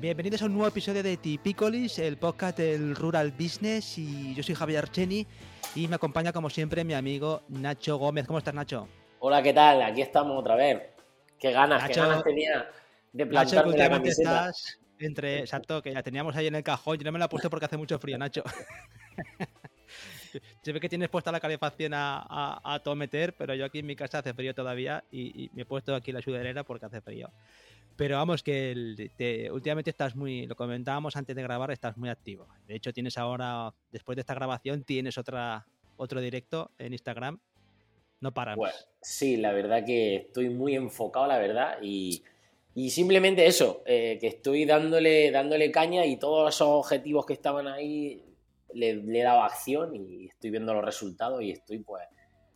Bienvenidos a un nuevo episodio de Tipicolis, el podcast del Rural Business. Y yo soy Javier Archeni y me acompaña, como siempre, mi amigo Nacho Gómez. ¿Cómo estás, Nacho? Hola, ¿qué tal? Aquí estamos otra vez. Qué ganas, qué ganas tenía de plantarme la camiseta. Estás entre, exacto, que la teníamos ahí en el cajón. Yo no me la he puesto porque hace mucho frío, Nacho. Se ve que tienes puesta la calefacción a, a, todo meter, pero yo aquí en mi casa hace frío todavía y, me he puesto aquí la sudadera porque hace frío. Pero vamos, que últimamente estás muy, lo comentábamos antes de grabar, estás muy activo. De hecho, tienes ahora, después de esta grabación, tienes otra, otro directo en Instagram. No paras. Pues, sí, la verdad que estoy muy enfocado, la verdad, y, simplemente eso, eh, que estoy dándole, dándole caña y todos esos objetivos que estaban ahí le, le he dado acción y estoy viendo los resultados y estoy pues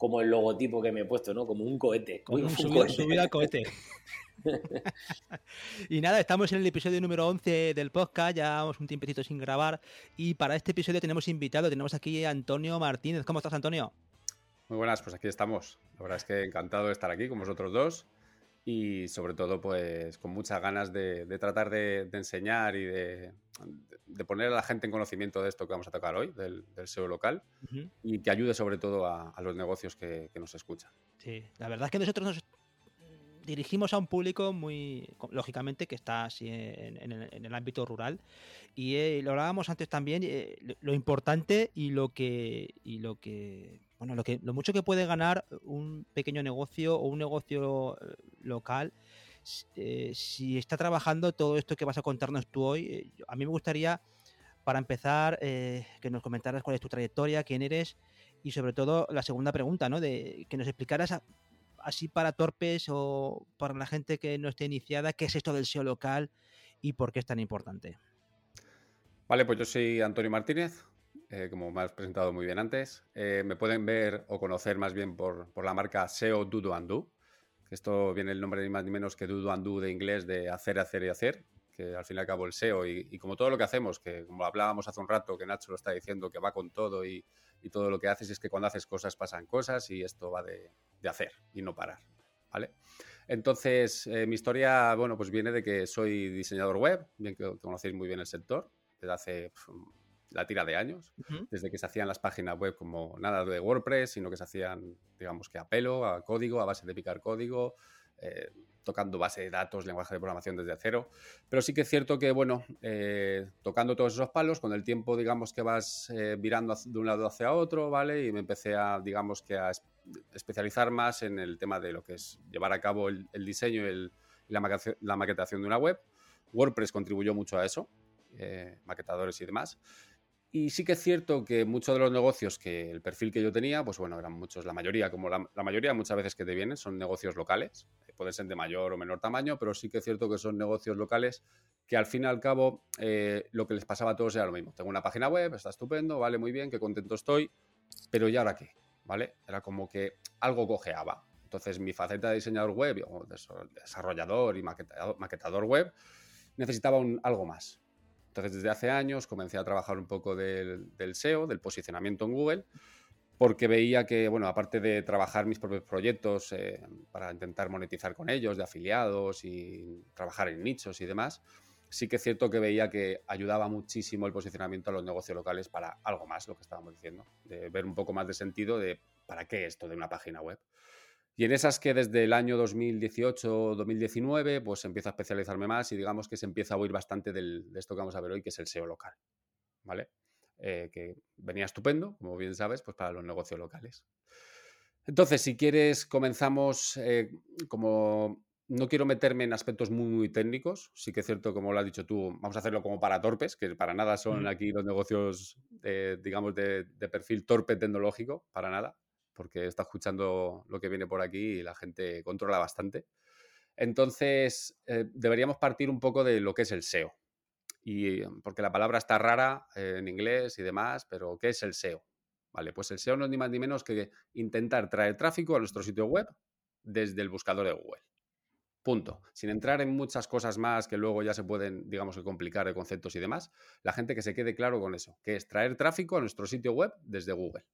como el logotipo que me he puesto, ¿no? Como un cohete. Como un, subido, cohete. y nada, estamos en el episodio número 11 del podcast, ya vamos un tiempecito sin grabar y para este episodio tenemos invitado, tenemos aquí a Antonio Martínez. ¿Cómo estás, Antonio? Muy buenas, pues aquí estamos. La verdad es que encantado de estar aquí con vosotros dos y sobre todo pues con muchas ganas de, tratar de, enseñar y de, poner a la gente en conocimiento de esto que vamos a tocar hoy, del, SEO local, y que ayude sobre todo a, los negocios que, que, nos escuchan. Sí, la verdad es que nosotros nos dirigimos a un público muy, lógicamente, que está así en, el, ámbito rural. Y eh, lo hablábamos antes también, eh, lo importante y lo que, y lo que, bueno, lo que, lo mucho que puede ganar un pequeño negocio o un negocio eh, local. si está trabajando todo esto que vas a contarnos tú hoy, a mí me gustaría, para empezar, que nos comentaras cuál es tu trayectoria, quién eres y sobre todo la segunda pregunta, ¿no? De que nos explicaras así para torpes o para la gente que no esté iniciada, ¿qué es esto del SEO local y por qué es tan importante? Vale, pues yo soy Antonio Martínez, eh, como me has presentado muy bien antes. Eh, me pueden ver o conocer más bien por, la marca SEO Dudo and Esto viene el nombre ni más ni menos que Dudo and de inglés de hacer, hacer y hacer, que al fin y al cabo el SEO y, como todo lo que hacemos, que como hablábamos hace un rato, que Nacho lo está diciendo, que va con todo y, y todo lo que haces es que cuando haces cosas pasan cosas y esto va de, de hacer y no parar, ¿vale? Entonces, eh, mi historia, bueno, pues viene de que soy diseñador web, bien que conocéis muy bien el sector, desde hace la tira de años, desde que se hacían las páginas web como nada de WordPress, sino que se hacían, digamos que a pelo, a código, a base de picar código, eh, tocando base de datos, lenguaje de programación desde cero. Pero sí que es cierto que, bueno, eh, tocando todos esos palos, con el tiempo, digamos que vas eh, virando de un lado hacia otro, ¿vale? Y me empecé a, digamos que a especializar más en el tema de lo que es llevar a cabo el, diseño y, la, maquetación de una web. WordPress contribuyó mucho a eso, eh, maquetadores y demás. Y sí que es cierto que muchos de los negocios que el perfil que yo tenía, pues bueno, eran muchos, la mayoría, como la, mayoría muchas veces que te vienen, son negocios locales, pueden ser de mayor o menor tamaño, pero sí que es cierto que son negocios locales que al fin y al cabo eh, lo que les pasaba a todos era lo mismo. Tengo una página web, está estupendo, vale, muy bien, qué contento estoy, pero ¿y ahora qué? ¿Vale? Era como que algo cojeaba. Entonces mi faceta de diseñador web, o desarrollador y maquetador, maquetador web, necesitaba un, algo más. Entonces, desde hace años comencé a trabajar un poco del, SEO, del posicionamiento en Google, porque veía que, bueno, aparte de trabajar mis propios proyectos eh, para intentar monetizar con ellos, de afiliados y trabajar en nichos y demás, sí que es cierto que veía que ayudaba muchísimo el posicionamiento a los negocios locales para algo más, lo que estábamos diciendo, de ver un poco más de sentido de para qué esto de una página web. Y en esas que desde el año 2018-2019, pues empiezo a especializarme más y digamos que se empieza a oír bastante de esto que vamos a ver hoy, que es el SEO local. ¿Vale? Eh, que venía estupendo, como bien sabes, pues para los negocios locales. Entonces, si quieres, comenzamos eh, como... No quiero meterme en aspectos muy, muy técnicos. Sí que es cierto, como lo has dicho tú, vamos a hacerlo como para torpes, que para nada son aquí los negocios, digamos, de, de perfil torpe tecnológico, para nada porque está escuchando lo que viene por aquí y la gente controla bastante. Entonces, eh, deberíamos partir un poco de lo que es el SEO. Y, porque la palabra está rara eh, en inglés y demás, pero ¿qué es el SEO? Vale, pues el SEO no es ni más ni menos que intentar traer tráfico a nuestro sitio web desde el buscador de Google. Punto. Sin entrar en muchas cosas más que luego ya se pueden, digamos, complicar de conceptos y demás, la gente que se quede claro con eso, que es traer tráfico a nuestro sitio web desde Google.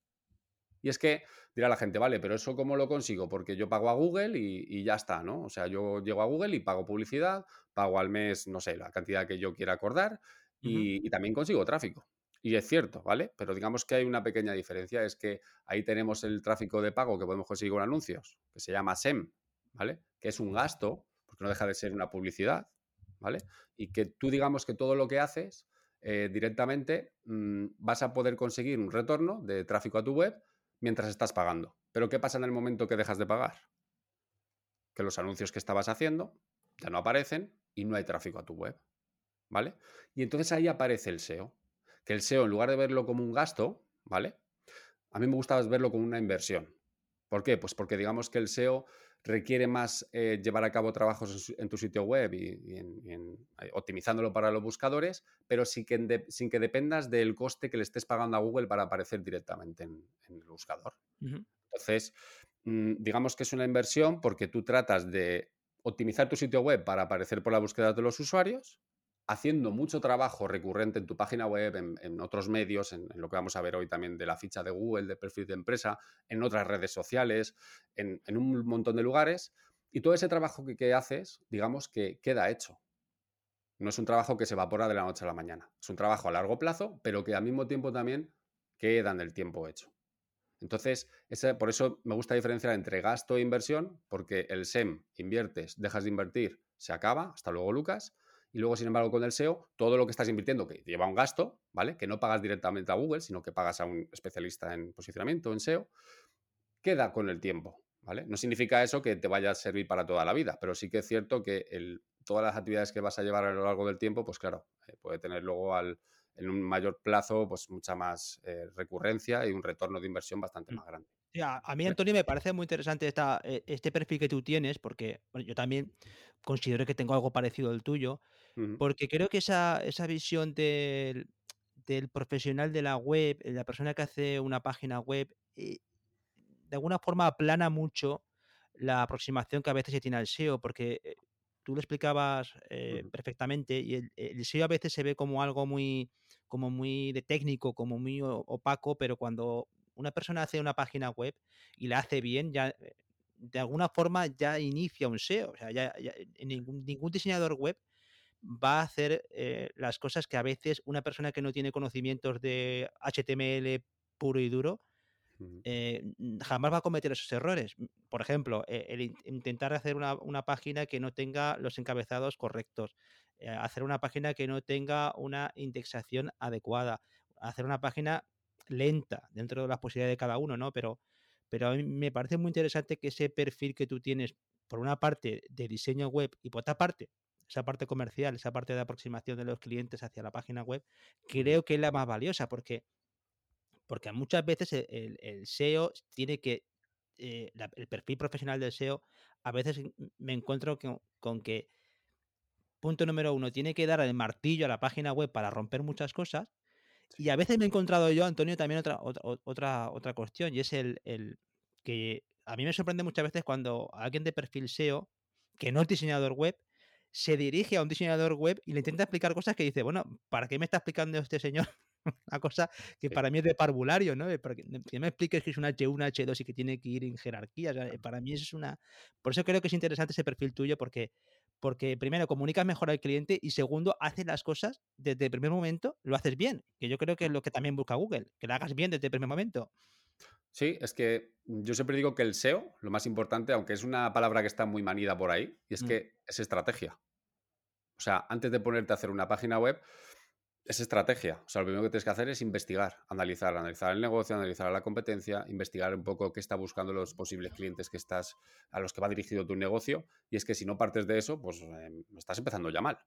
Y es que dirá la gente, vale, pero eso cómo lo consigo? Porque yo pago a Google y, ya está, ¿no? O sea, yo llego a Google y pago publicidad, pago al mes, no sé, la cantidad que yo quiera acordar y, también consigo tráfico. Y es cierto, ¿vale? Pero digamos que hay una pequeña diferencia, es que ahí tenemos el tráfico de pago que podemos conseguir con anuncios, que se llama SEM, ¿vale? Que es un gasto, porque no deja de ser una publicidad, ¿vale? Y que tú digamos que todo lo que haces eh, directamente mm, vas a poder conseguir un retorno de tráfico a tu web mientras estás pagando. Pero ¿qué pasa en el momento que dejas de pagar? Que los anuncios que estabas haciendo ya no aparecen y no hay tráfico a tu web. ¿Vale? Y entonces ahí aparece el SEO. Que el SEO, en lugar de verlo como un gasto, ¿vale? A mí me gusta verlo como una inversión. ¿Por qué? Pues porque digamos que el SEO requiere más eh, llevar a cabo trabajos en, tu sitio web y, en, optimizándolo para los buscadores, pero sin que, sin que dependas del coste que le estés pagando a Google para aparecer directamente en, el buscador. Entonces, mm, digamos que es una inversión porque tú tratas de optimizar tu sitio web para aparecer por la búsqueda de los usuarios, haciendo mucho trabajo recurrente en tu página web, en, otros medios, en, lo que vamos a ver hoy también de la ficha de Google, de perfil de empresa, en otras redes sociales, en, un montón de lugares. Y todo ese trabajo que, haces, digamos que queda hecho. No es un trabajo que se evapora de la noche a la mañana. Es un trabajo a largo plazo, pero que al mismo tiempo también queda en el tiempo hecho. Entonces, por eso me gusta diferenciar entre gasto e inversión, porque el SEM inviertes, dejas de invertir, se acaba. Hasta luego, Lucas y luego, sin embargo, con el SEO, todo lo que estás invirtiendo, que lleva un gasto, ¿vale? Que no pagas directamente a Google, sino que pagas a un especialista en posicionamiento, en SEO, queda con el tiempo, ¿vale? No significa eso que te vaya a servir para toda la vida, pero sí que es cierto que el, todas las actividades que vas a llevar a lo largo del tiempo, pues claro, eh, puede tener luego al, en un mayor plazo, pues mucha más eh, recurrencia y un retorno de inversión bastante mm. más grande. A mí, Antonio, me parece muy interesante esta, eh, este perfil que tú tienes, porque yo también considero que tengo algo parecido al tuyo, porque creo que esa, esa visión del, del, profesional de la web, la persona que hace una página web, eh, de alguna forma aplana mucho la aproximación que a veces se tiene al SEO, porque eh, tú lo explicabas eh, perfectamente y el, SEO a veces se ve como algo muy, como muy de técnico, como muy opaco, pero cuando una persona hace una página web y la hace bien, ya de alguna forma ya inicia un SEO. O sea, ya, ningún, ningún, diseñador web va a hacer eh, las cosas que a veces una persona que no tiene conocimientos de HTML puro y duro eh, jamás va a cometer esos errores. Por ejemplo, eh, el intentar hacer una, una, página que no tenga los encabezados correctos, hacer una página que no tenga una indexación adecuada, hacer una página lenta dentro de las posibilidades de cada uno, ¿no? Pero pero a mí me parece muy interesante que ese perfil que tú tienes, por una parte de diseño web y por otra parte, esa parte comercial, esa parte de aproximación de los clientes hacia la página web, creo que es la más valiosa porque, porque muchas veces el, SEO tiene que, eh, el perfil profesional del SEO, a veces me encuentro con que, punto número uno, tiene que dar el martillo a la página web para romper muchas cosas y a veces me he encontrado yo, Antonio, también otra, otra, otra, cuestión, y es el, el, que a mí me sorprende muchas veces cuando alguien de perfil SEO, que no es diseñador web, se dirige a un diseñador web y le intenta explicar cosas que dice, bueno, ¿para qué me está explicando este señor una cosa que para mí es de parvulario, ¿no? Que me expliques que es un H1, H2 y que tiene que ir en jerarquía. para mí eso es una... Por eso creo que es interesante ese perfil tuyo porque porque primero comunicas mejor al cliente y segundo haces las cosas desde el primer momento, lo haces bien, que yo creo que es lo que también busca Google, que lo hagas bien desde el primer momento. Sí, es que yo siempre digo que el SEO, lo más importante, aunque es una palabra que está muy manida por ahí, y es mm. que es estrategia. O sea, antes de ponerte a hacer una página web, es estrategia. O sea, lo primero que tienes que hacer es investigar, analizar, analizar el negocio, analizar la competencia, investigar un poco qué está buscando los posibles clientes que estás, a los que va dirigido tu negocio. Y es que si no partes de eso, pues em, estás empezando ya mal.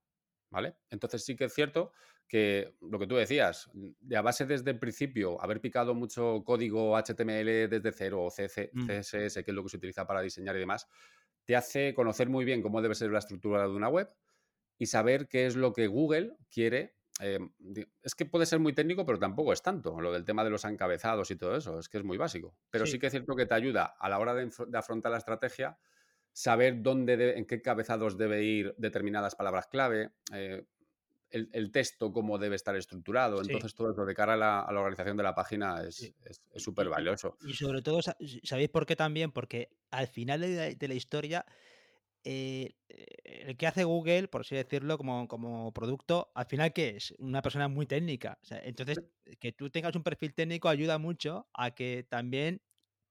¿Vale? Entonces sí que es cierto que lo que tú decías, de a base desde el principio, haber picado mucho código HTML desde cero o CSS, mm. que es lo que se utiliza para diseñar y demás, te hace conocer muy bien cómo debe ser la estructura de una web y saber qué es lo que Google quiere eh, es que puede ser muy técnico, pero tampoco es tanto. Lo del tema de los encabezados y todo eso, es que es muy básico. Pero sí, que es cierto que te ayuda a la hora de, afrontar la estrategia, saber dónde, en qué cabezados debe ir determinadas palabras clave, eh, el, texto, cómo debe estar estructurado. Entonces, todo eso de cara a la, organización de la página es súper valioso. Y, sobre todo, ¿sabéis por qué también? Porque al final de la, historia, eh, el que hace Google, por así decirlo, como, como producto, al final, ¿qué es? Una persona muy técnica. entonces, que tú tengas un perfil técnico ayuda mucho a que también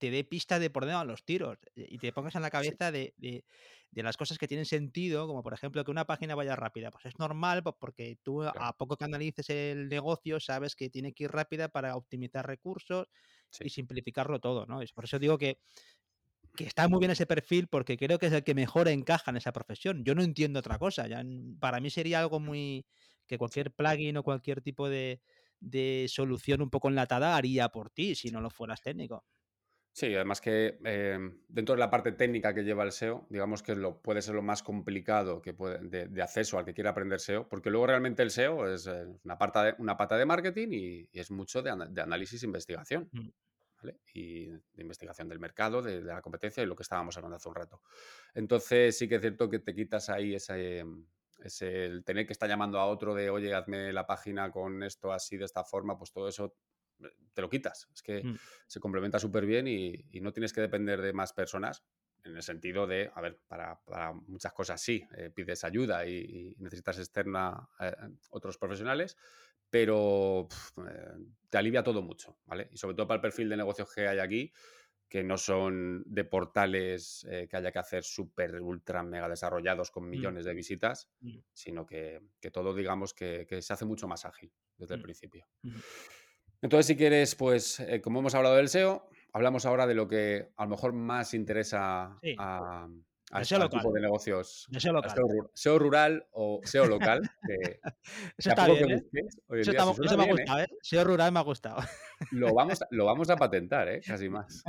te dé pistas de por dónde van los tiros eh, y te pongas en la cabeza de, las cosas que tienen sentido, como por ejemplo que una página vaya rápida. Pues es normal porque tú a poco que analices el negocio sabes que tiene que ir rápida para optimizar recursos y simplificarlo todo, ¿no? por eso digo que, que está muy bien ese perfil porque creo que es el que mejor encaja en esa profesión. Yo no entiendo otra cosa. Ya, para mí sería algo muy que cualquier plugin o cualquier tipo de, de solución un poco enlatada haría por ti si no lo fueras técnico. Sí, además que eh, dentro de la parte técnica que lleva el SEO, digamos que lo, puede ser lo más complicado que puede, de, acceso al que quiera aprender SEO, porque luego realmente el SEO es eh, una, pata de, una pata de marketing y, es mucho de, análisis e investigación. Mm. Y de investigación del mercado, de, la competencia y lo que estábamos hablando hace un rato. Entonces sí que es cierto que te quitas ahí ese, ese, el tener que estar llamando a otro de, oye, hazme la página con esto así, de esta forma, pues todo eso te lo quitas. Es que mm. se complementa súper bien y, no tienes que depender de más personas en el sentido de, a ver, para, muchas cosas sí, eh, pides ayuda y, necesitas externa eh, otros profesionales, pero eh, te alivia todo mucho, ¿vale? Y sobre todo para el perfil de negocios que hay aquí, que no son de portales que haya que hacer súper, ultra, mega desarrollados con mm. millones de visitas, mm. sino que, todo, digamos, que, se hace mucho más ágil desde el principio. Entonces, si quieres, pues, eh, como hemos hablado del SEO, hablamos ahora de lo que a lo mejor más interesa a, a este tipo de negocios. SEO, local. SEO, rural o SEO local. eso está bien, ¿eh? Eso, me ha gustado, ¿eh? SEO rural me ha gustado. Lo vamos, lo vamos a patentar, ¿eh? Casi más.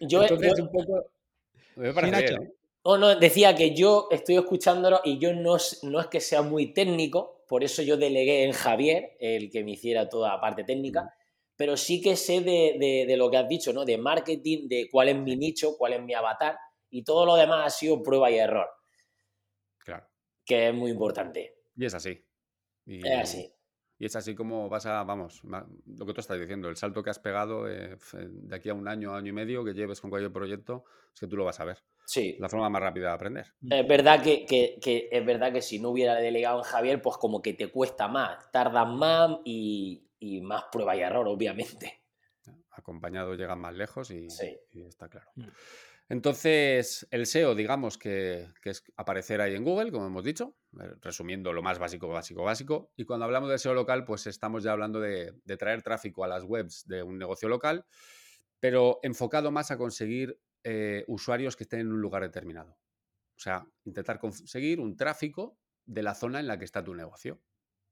Yo, Entonces, un poco... Me parece bien, Oh, no, decía que yo estoy escuchándolo y yo no, no es que sea muy técnico, por eso yo delegué en Javier, el que me hiciera toda la parte técnica, pero sí que sé de, de, lo que has dicho, ¿no? De marketing, de cuál es mi nicho, cuál es mi avatar, y todo lo demás ha sido prueba y error. Claro. Que es muy importante. Y es así. Y... Es así. Y es así como vas a, vamos, lo que tú estás diciendo, el salto que has pegado de aquí a un año, año y medio que lleves con cualquier proyecto, es que tú lo vas a ver. Sí. La forma más rápida de aprender. Es verdad que, es verdad que si no hubiera delegado en Javier, pues como que te cuesta más, tardas más y, más prueba y error, obviamente. Acompañado llegan más lejos y, y está claro. Entonces, el SEO, digamos que, es aparecer ahí en Google, como hemos dicho, eh, resumiendo lo más básico, básico, básico. Y cuando hablamos de SEO local, pues estamos ya hablando de, traer tráfico a las webs de un negocio local, pero enfocado más a conseguir eh, usuarios que estén en un lugar determinado. O sea, intentar conseguir un tráfico de la zona en la que está tu negocio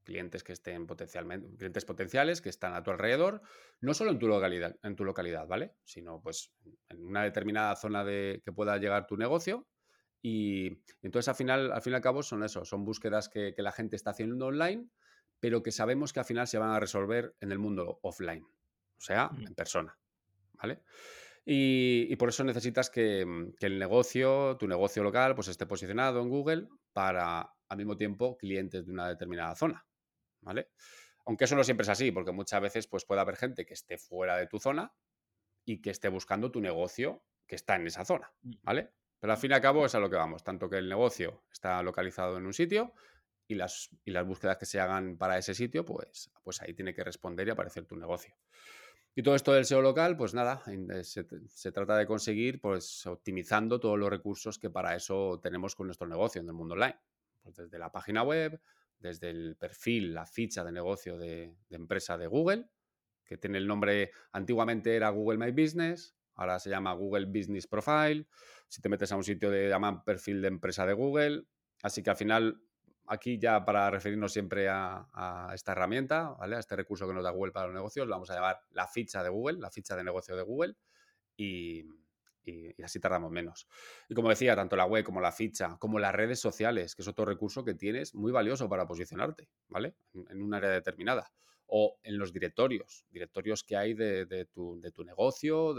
clientes que estén potencialmente, clientes potenciales que están a tu alrededor, no solo en tu localidad, en tu localidad, ¿vale? Sino pues en una determinada zona de que pueda llegar tu negocio. Y, entonces al final, al fin y al cabo son eso, son búsquedas que, la gente está haciendo online, pero que sabemos que al final se van a resolver en el mundo offline, o sea, en persona, ¿vale? Y, por eso necesitas que, que, el negocio, tu negocio local, pues esté posicionado en Google para al mismo tiempo clientes de una determinada zona. ¿Vale? Aunque eso no siempre es así, porque muchas veces pues, puede haber gente que esté fuera de tu zona y que esté buscando tu negocio que está en esa zona, mm. ¿vale? Pero al fin y al cabo es a lo que vamos, tanto que el negocio está localizado en un sitio y las, y las búsquedas que se hagan para ese sitio, pues, pues ahí tiene que responder y aparecer tu negocio. Y todo esto del SEO local, pues nada, eh, se, se, trata de conseguir pues optimizando todos los recursos que para eso tenemos con nuestro negocio en el mundo online. Pues desde la página web, desde el perfil, la ficha de negocio de, empresa de Google, que tiene el nombre, antiguamente era Google My Business, ahora se llama Google Business Profile. Si te metes a un sitio de llaman perfil de empresa de Google. Así que al final, aquí ya para referirnos siempre a, esta herramienta, ¿vale? a este recurso que nos da Google para los negocios, lo vamos a llamar la ficha de Google, la ficha de negocio de Google. Y, y, así tardamos menos. Y como decía, tanto la web como la ficha, como las redes sociales, que es otro recurso que tienes muy valioso para posicionarte, ¿vale? En, un área determinada. O en los directorios, directorios que hay de, tu, negocio,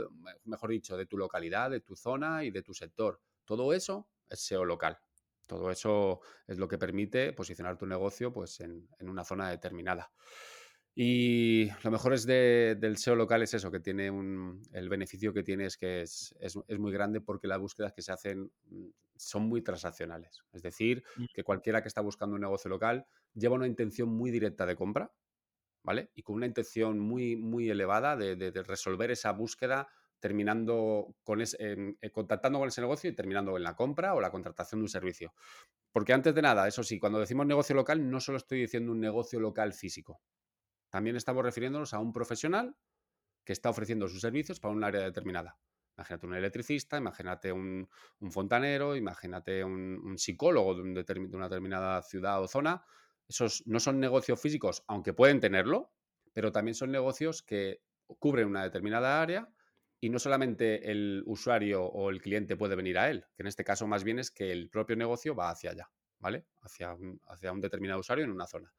mejor dicho, de tu localidad, de tu zona y de tu sector. Todo eso es SEO local. Todo eso es lo que permite posicionar tu negocio pues, en, una zona determinada. Y lo mejor es del SEO local es eso, que tiene un, el beneficio que tiene es que es, muy grande porque las búsquedas que se hacen mm, son muy transaccionales. Es decir, mm. que cualquiera que está buscando un negocio local lleva una intención muy directa de compra, ¿vale? Y con una intención muy, muy elevada de resolver esa búsqueda terminando con em, eh, contactando con ese negocio y terminando en la compra o la contratación de un servicio. Porque antes de nada, eso sí, cuando decimos negocio local, no solo estoy diciendo un negocio local físico. También estamos refiriéndonos a un profesional que está ofreciendo sus servicios para un área determinada. Imagínate un electricista, imagínate un, fontanero, imagínate un, psicólogo de, de, una determinada ciudad o zona. Esos no son negocios físicos, aunque pueden tenerlo, pero también son negocios que cubren una determinada área y no solamente el usuario o el cliente puede venir a él, que en este caso más bien es que el propio negocio va hacia allá, ¿vale? Hacia un, hacia un determinado usuario en una zona.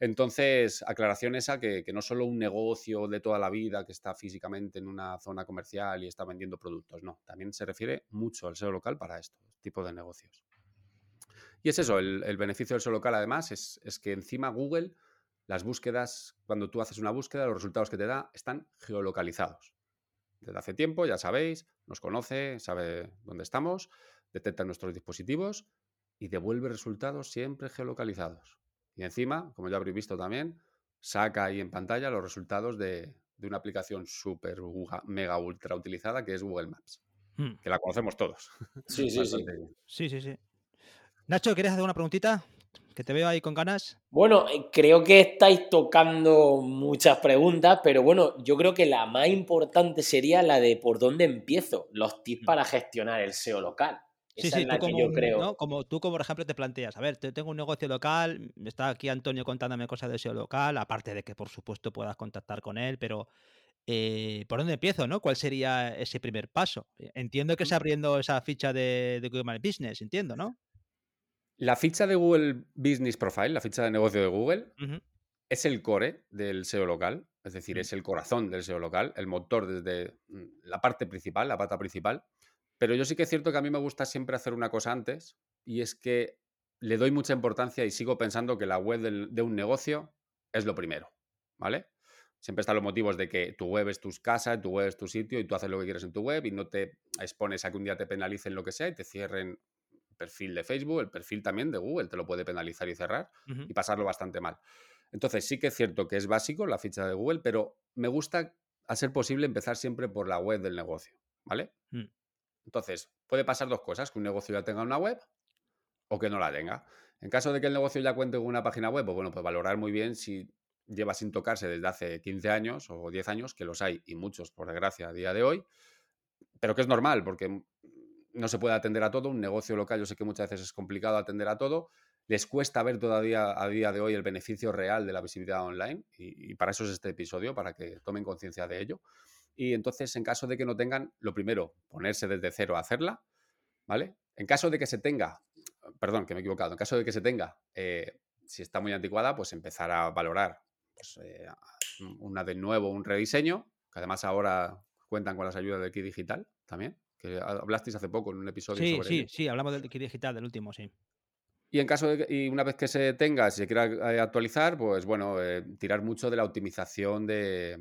Entonces, aclaración esa, que, que, no solo un negocio de toda la vida que está físicamente en una zona comercial y está vendiendo productos, no, también se refiere mucho al SEO local para esto, este tipo de negocios. Y es eso, el, beneficio del SEO local además es, que encima Google, las búsquedas, cuando tú haces una búsqueda, los resultados que te da están geolocalizados desde hace tiempo, ya sabéis, nos conoce, sabe dónde estamos, detecta nuestros dispositivos y devuelve resultados siempre geolocalizados. Y encima, como ya habréis visto también, saca ahí en pantalla los resultados de, una aplicación súper mega ultra utilizada que es Google Maps, hmm. que la conocemos todos. Sí, sí, sí. Sí, sí, sí. Nacho, ¿quieres hacer una preguntita? que te veo ahí con ganas. Bueno, eh, creo que estáis tocando muchas preguntas, pero bueno, yo creo que la más importante sería la de por dónde empiezo, los tips mm. para gestionar el SEO local. Sí, sí, tú como, yo creo. como tú, como por ejemplo, te planteas, a ver, tengo un negocio local, está aquí Antonio contándome cosas de SEO local, aparte de que por supuesto puedas contactar con él, pero eh, ¿por dónde empiezo? ¿no? ¿Cuál sería ese primer paso? Entiendo que es mm. abriendo esa ficha de, de Google My Business, entiendo, ¿no? La ficha de Google Business Profile, la ficha de negocio de Google, es el core del SEO local, es decir, mm. es el corazón del SEO local, el motor desde mm, la parte principal, la pata principal. Pero yo sí que es cierto que a mí me gusta siempre hacer una cosa antes, y es que le doy mucha importancia y sigo pensando que la web de un negocio es lo primero, ¿vale? Siempre están los motivos de que tu web es tu casa, tu web es tu sitio y tú haces lo que quieres en tu web y no te expones a que un día te penalicen lo que sea y te cierren perfil de Facebook, el perfil también de Google te lo puede penalizar y cerrar y pasarlo bastante mal. Entonces sí que es cierto que es básico la ficha de Google, pero me gusta, a ser posible, empezar siempre por la web del negocio, ¿vale? Mm. Entonces, puede pasar dos cosas, que un negocio ya tenga una web o que no la tenga. En caso de que el negocio ya cuente con una página web, pues bueno, pues valorar muy bien si lleva sin tocarse desde hace 15 años o 10 años, que los hay y muchos, por desgracia, a día de hoy, pero que es normal, porque no se puede atender a todo. Un negocio local, yo sé que muchas veces es complicado atender a todo. Les cuesta ver todavía a día de hoy el beneficio real de la visibilidad online y, para eso es este episodio, para que tomen conciencia de ello. Y entonces, en caso de que no tengan, lo primero, ponerse desde cero a hacerla, ¿vale? En caso de que se tenga, perdón, que me he equivocado, en caso de que se tenga, eh, si está muy anticuada, pues empezar a valorar pues, eh, una de nuevo, un rediseño, que además ahora cuentan con las ayudas de Key Digital también que hablasteis hace poco en un episodio sí, sobre Sí, sí, sí, hablamos del kit digital, del último, sí. Y en caso de y una vez que se tenga, si se quiera eh, actualizar, pues bueno, eh, tirar mucho de la optimización de,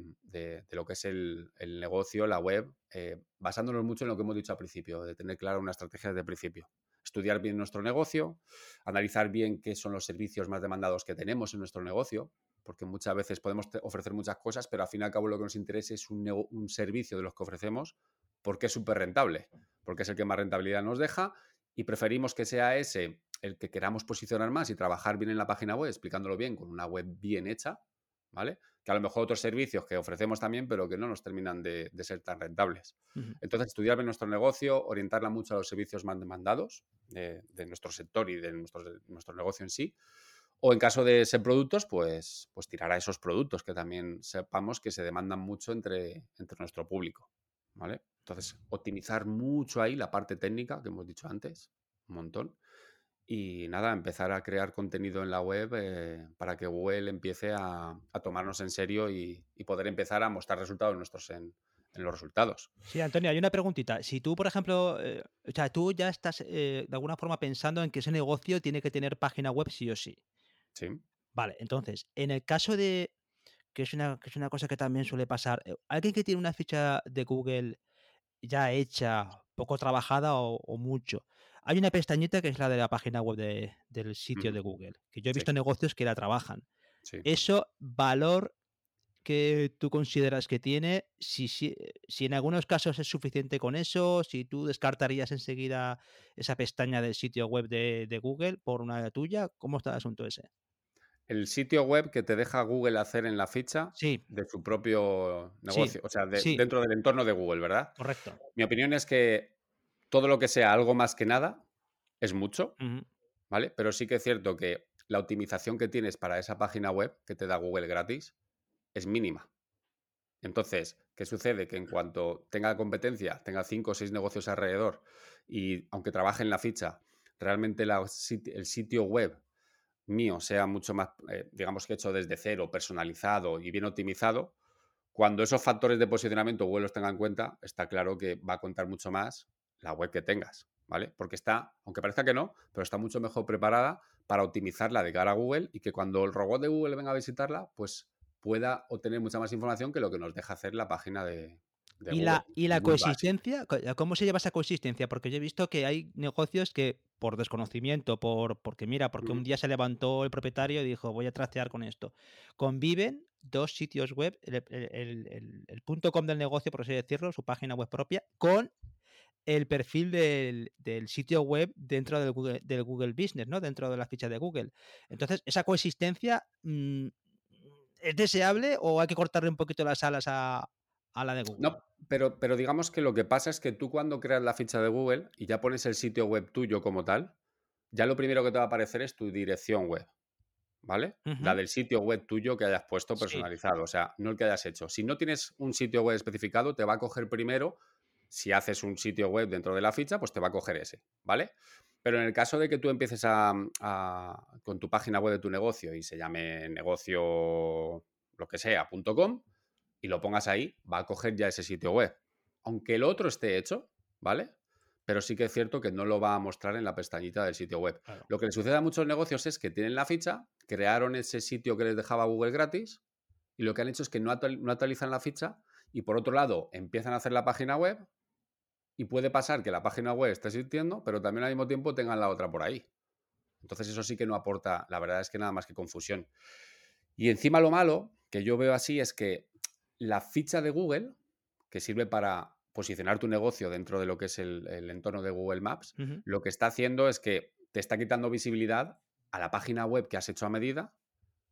lo que es el, negocio, la web, eh, basándonos mucho en lo que hemos dicho al principio, de tener clara una estrategia desde el principio. Estudiar bien nuestro negocio, analizar bien qué son los servicios más demandados que tenemos en nuestro negocio, porque muchas veces podemos ofrecer muchas cosas, pero al fin y al cabo lo que nos interesa es un, un servicio de los que ofrecemos porque es súper rentable, porque es el que más rentabilidad nos deja y preferimos que sea ese el que queramos posicionar más y trabajar bien en la página web, explicándolo bien, con una web bien hecha, ¿vale? Que a lo mejor otros servicios que ofrecemos también, pero que no nos terminan de, ser tan rentables. Entonces, estudiar bien nuestro negocio, orientarla mucho a los servicios más demandados de, nuestro sector y de nuestro, nuestro, negocio en sí. O en caso de ser productos, pues, pues tirar a esos productos que también sepamos que se demandan mucho entre, entre nuestro público. ¿Vale? Entonces, optimizar mucho ahí la parte técnica que hemos dicho antes, un montón. Y nada, empezar a crear contenido en la web eh, para que Google empiece a, tomarnos en serio y, poder empezar a mostrar resultados nuestros en, en los resultados. Sí, Antonio, hay una preguntita. Si tú, por ejemplo, eh, o sea, tú ya estás eh, de alguna forma pensando en que ese negocio tiene que tener página web sí o sí. Sí. Vale, entonces, en el caso de, que es una, que es una cosa que también suele pasar, eh, alguien que tiene una ficha de Google ya hecha, poco trabajada o, o mucho, hay una pestañita que es la de la página web de- del sitio de Google, que yo he Sí. visto negocios que la trabajan. Sí. Eso, valor que tú consideras que tiene, si, si, si en algunos casos es suficiente con eso, si tú descartarías enseguida esa pestaña del sitio web de, de Google por una tuya, ¿cómo está el asunto ese? El sitio web que te deja Google hacer en la ficha Sí, de su propio negocio, o sea, de- sí. dentro del entorno de Google, ¿verdad? correcto. Mi opinión es que todo lo que sea algo más que nada es mucho, ¿vale? Pero sí que es cierto que la optimización que tienes para esa página web que te da Google gratis es mínima. Entonces, ¿qué sucede? Que en cuanto tenga competencia, tenga cinco o seis negocios alrededor y aunque trabaje en la ficha, realmente la el sitio web mío sea mucho más, eh, digamos que hecho desde cero, personalizado y bien optimizado, cuando esos factores de posicionamiento Google los tenga en cuenta, está claro que va a contar mucho más la web que tengas, ¿vale? Porque está, aunque parezca que no, pero está mucho mejor preparada para optimizarla de cara a Google y que cuando el robot de Google venga a visitarla, pues pueda obtener mucha más información que lo que nos deja hacer la página de, de Y la, Google. y la Muy básica. coexistencia, co- ¿cómo se lleva esa coexistencia? Porque yo he visto que hay negocios que por desconocimiento, por porque mira, porque un Ujú. día se levantó el propietario y dijo, voy a trastear con esto. Conviven dos sitios web, el- el- el punto com del negocio, por así decirlo, su página web propia, con el perfil del, del sitio web dentro del Google, del Google Business, ¿no? Dentro de la ficha de Google. Entonces, esa coexistencia mm, ¿es deseable o hay que cortarle un poquito las alas a, a la de Google? No, pero, pero digamos que lo que pasa es que tú cuando creas la ficha de Google y ya pones el sitio web tuyo como tal, ya lo primero que te va a aparecer es tu dirección web, ¿vale? La del sitio web tuyo que hayas puesto Sí. personalizado, o sea, no el que hayas hecho. Si no tienes un sitio web especificado, te va a coger primero, si haces un sitio web dentro de la ficha, pues te va a coger ese, ¿vale? Pero en el caso de que tú empieces a, a- con tu página web de tu negocio y se llame negocio lo que sea, .com, y lo pongas ahí, va a coger ya ese sitio web. Aunque el otro esté hecho, ¿vale? Pero sí que es cierto que no lo va a mostrar en la pestañita del sitio web. Claro. Lo que le sucede a muchos negocios es que tienen la ficha, crearon ese sitio que les dejaba Google gratis y lo que han hecho es que no actualizan la ficha y por otro lado empiezan a hacer la página web y puede pasar que la página web esté existiendo, pero también al mismo tiempo tengan la otra por ahí. Entonces eso sí que no aporta, la verdad es que nada más que confusión. Y encima lo malo que yo veo así es que la ficha de Google, que sirve para posicionar tu negocio dentro de lo que es el, el entorno de Google Maps, lo que está haciendo es que te está quitando visibilidad a la página web que has hecho a medida,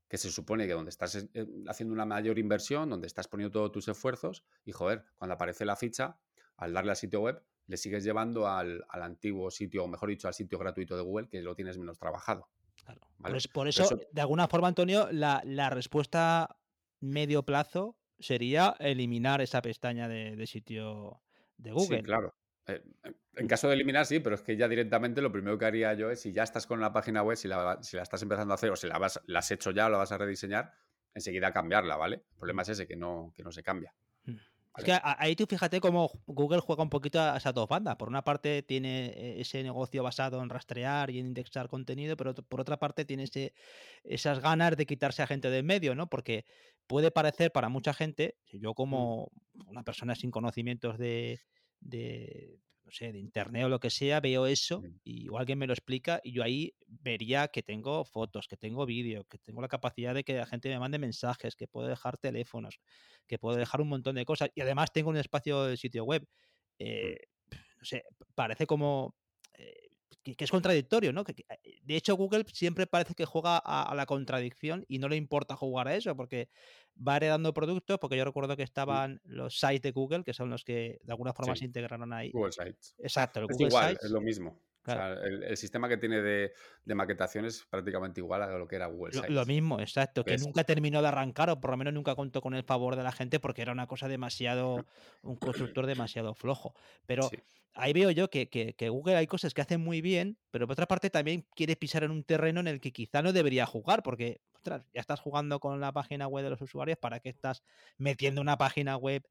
que se supone que donde estás eh, haciendo una mayor inversión, donde estás poniendo todos tus esfuerzos, y joder, cuando aparece la ficha, al darle al sitio web, le sigues llevando al, al antiguo sitio, o mejor dicho, al sitio gratuito de Google, que lo tienes menos trabajado. Claro. Por ¿vale? es- Por, eso, eso- de alguna forma, Antonio, la, la respuesta medio plazo sería eliminar esa pestaña de, de sitio de Google. Sí, claro. Eh, en- en caso de eliminar, sí, pero es que ya directamente lo primero que haría yo es, si ya estás con la página web, si la, si la estás empezando a hacer o si la, vas, la has hecho ya o la vas a rediseñar, enseguida cambiarla, ¿vale? El problema es ese, que no, que no se cambia. Es que ahí tú fíjate cómo Google juega un poquito a esas dos bandas. Por una parte tiene eh, ese negocio basado en rastrear y en indexar contenido, pero por otra parte tiene ese- esas ganas de quitarse a gente de en medio, ¿no? Porque puede parecer para mucha gente, yo como una persona sin conocimientos de, de, no sé, de internet o lo que sea, veo eso Mm. y o alguien me lo explica y yo ahí vería que tengo fotos, que tengo vídeo, que tengo la capacidad de que la gente me mande mensajes, que puedo dejar teléfonos, que puedo dejar un montón de cosas y además tengo un espacio de sitio web. Eh, no sé, parece como eh, que, que es contradictorio, ¿no? Que- eh, de hecho, Google siempre parece que juega a, a la contradicción y no le importa jugar a eso, porque va heredando productos, porque yo recuerdo que estaban los sites de Google, que son los que de alguna forma Sí. se integraron ahí. Google Sites. Exacto, el Es Google igual, Sites. es lo mismo. O Claro. sea, el, el sistema que tiene de, de maquetación es prácticamente igual a lo que era Google Lo, Sites. lo mismo, exacto, que nunca terminó de arrancar, o por lo menos nunca contó con el favor de la gente, porque era una cosa demasiado, un constructor demasiado flojo. Pero Sí. ahí veo yo que, que- que Google hay cosas que hacen muy bien, pero por otra parte también quiere pisar en un terreno en el que quizá no debería jugar, porque ostras, ya estás jugando con la página web de los usuarios, ¿para qué estás metiendo una página web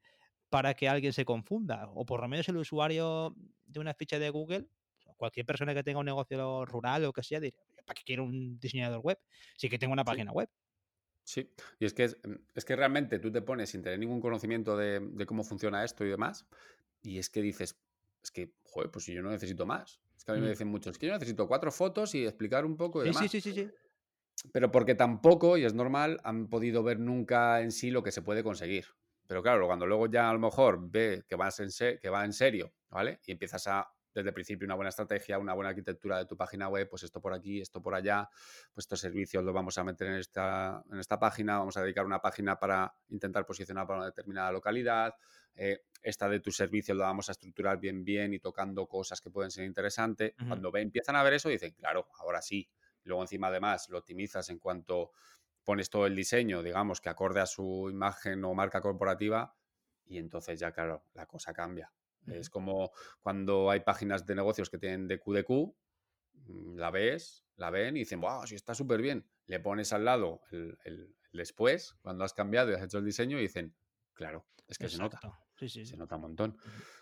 para que alguien se confunda. O por lo menos el usuario de una ficha de Google, cualquier persona que tenga un negocio rural o que sea, diría, ¿para qué quiero un diseñador web? Sí que tengo una página web. Sí, y es que, mm, es, que realmente tú te pones sin tener ningún conocimiento de, cómo funciona esto y demás, y es que dices, es que, joder, pues si yo no necesito más. Es que a mí me mm. dicen muchos, es que yo necesito cuatro fotos y explicar un poco y demás. Sí, sí, sí, sí. Pero porque tampoco, y es normal, han podido ver nunca en sí lo que se puede conseguir. Pero claro, cuando luego ya a lo mejor ve que, vas en que va en serio, ¿vale? Y empiezas a desde el principio una buena estrategia, una buena arquitectura de tu página web, pues esto por aquí, esto por allá, pues estos servicios los vamos a meter en esta, en esta página, vamos a dedicar una página para intentar posicionar para una determinada localidad, eh, esta de tus servicios la vamos a estructurar bien, bien y tocando cosas que pueden ser interesantes. Cuando ve, empiezan a ver eso, dicen, claro, ahora sí. Luego encima además lo optimizas en cuanto pones todo el diseño, digamos, que acorde a su imagen o marca corporativa y entonces ya, claro, la cosa cambia. Es como cuando hay páginas de negocios que tienen DQDQ, mm, la ves, la ven y dicen, wow, si está súper bien. Le pones al lado el, después, cuando has cambiado y has hecho el diseño, y dicen, claro, es que se nota. Se nota un montón.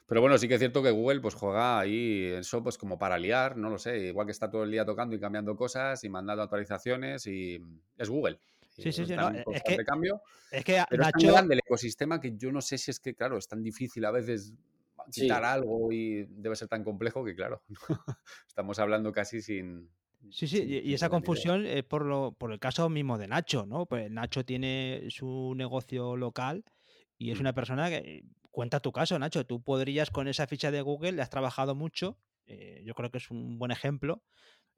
Pero bueno, sí que es cierto que Google pues juega ahí eso pues como para liar, no lo sé, igual que está todo el día tocando y cambiando cosas y mandando actualizaciones y es Google. Sí, sí, sí, no, es que, cambio, es que pero es tan grande el ecosistema que yo no sé si es que, claro, es tan difícil a veces quitar algo y debe ser tan complejo que, claro, estamos hablando casi sin. Sí, sí, y esa confusión es por, lo, por el caso mismo de Nacho, ¿no? Pues Nacho tiene su negocio local y es mm. una persona que. Cuenta tu caso, Nacho. Tú podrías con esa ficha de Google, le has trabajado mucho. Eh, yo creo que es un buen ejemplo.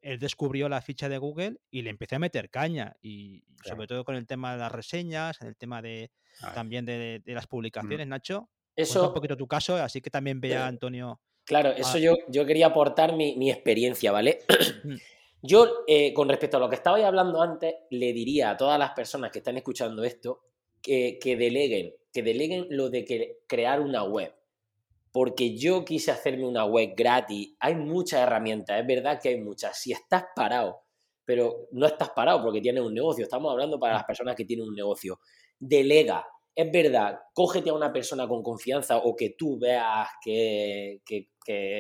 Él descubrió la ficha de Google y le empecé a meter caña. Y sobre todo con el tema de las reseñas, el tema de también de, las mm. publicaciones, Nacho. Eso, un poquito tu caso, así que también vea Antonio. Claro, eso yo, yo quería aportar mi, experiencia, ¿vale? Mm. yo, eh, con respecto a lo que estabais hablando antes, le diría a todas las personas que están escuchando esto que, que deleguen, que deleguen lo de que crear una web. Porque yo quise hacerme una web gratis. Hay muchas herramientas, es verdad que hay muchas. Si estás parado, pero no estás parado porque tienes un negocio, estamos hablando para las personas que tienen un negocio. Delega, es verdad, cógete a una persona con confianza o que tú veas que,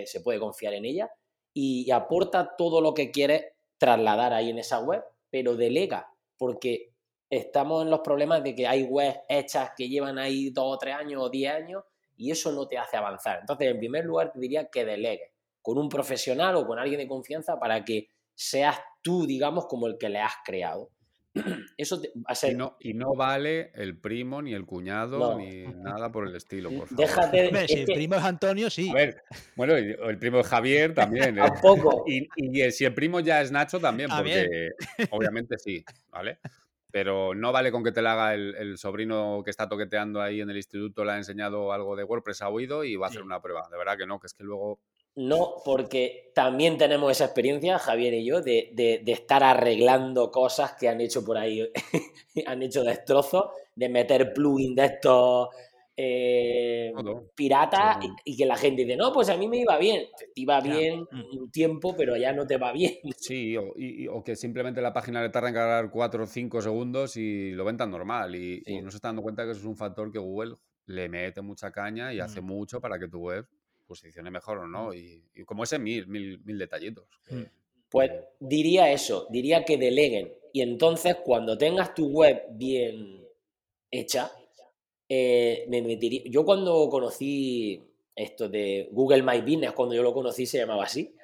se puede confiar en ella y, aporta todo lo que quieres trasladar ahí en esa web, pero delega, porque estamos en los problemas de que hay webs hechas que llevan ahí dos o tres años o diez años y eso no te hace avanzar. Entonces, en primer lugar, te diría que delegues con un profesional o con alguien de confianza para que seas tú, digamos, como el que le has creado. Eso y, no, y, no, vale el primo, ni el cuñado, ni nada por el estilo, por favor. Déjate. si el primo es Antonio, sí. A ver, bueno, el primo es Javier también. ¿eh? Tampoco. Y, y, si el primo ya es Nacho también, porque obviamente sí, ¿vale? Pero no vale con que te la haga el, sobrino que está toqueteando ahí en el instituto, le ha enseñado algo de WordPress, ha oído y va a hacer una prueba. De verdad que no, que es que luego no, porque también tenemos esa experiencia, Javier y yo, de, estar arreglando cosas que han hecho por ahí, han hecho destrozos, de meter plugins de estos eh, piratas y, que la gente dice, no, pues a mí me iba bien. Te iba bien mm. un tiempo, pero ya no te va bien. Sí, o, que simplemente la página le tarda en cargar 4 o 5 segundos y lo ven tan normal. Y, no se está dando cuenta que eso es un factor que Google le mete mucha caña y hace mm. mucho para que tu web posicione mejor o no. Y, como ese mil, mil, mil detallitos. Mm. Pues diría eso, diría que deleguen. Y entonces cuando tengas tu web bien hecha, eh, me metería... Yo cuando conocí esto de Google My Business, cuando yo lo conocí se llamaba así.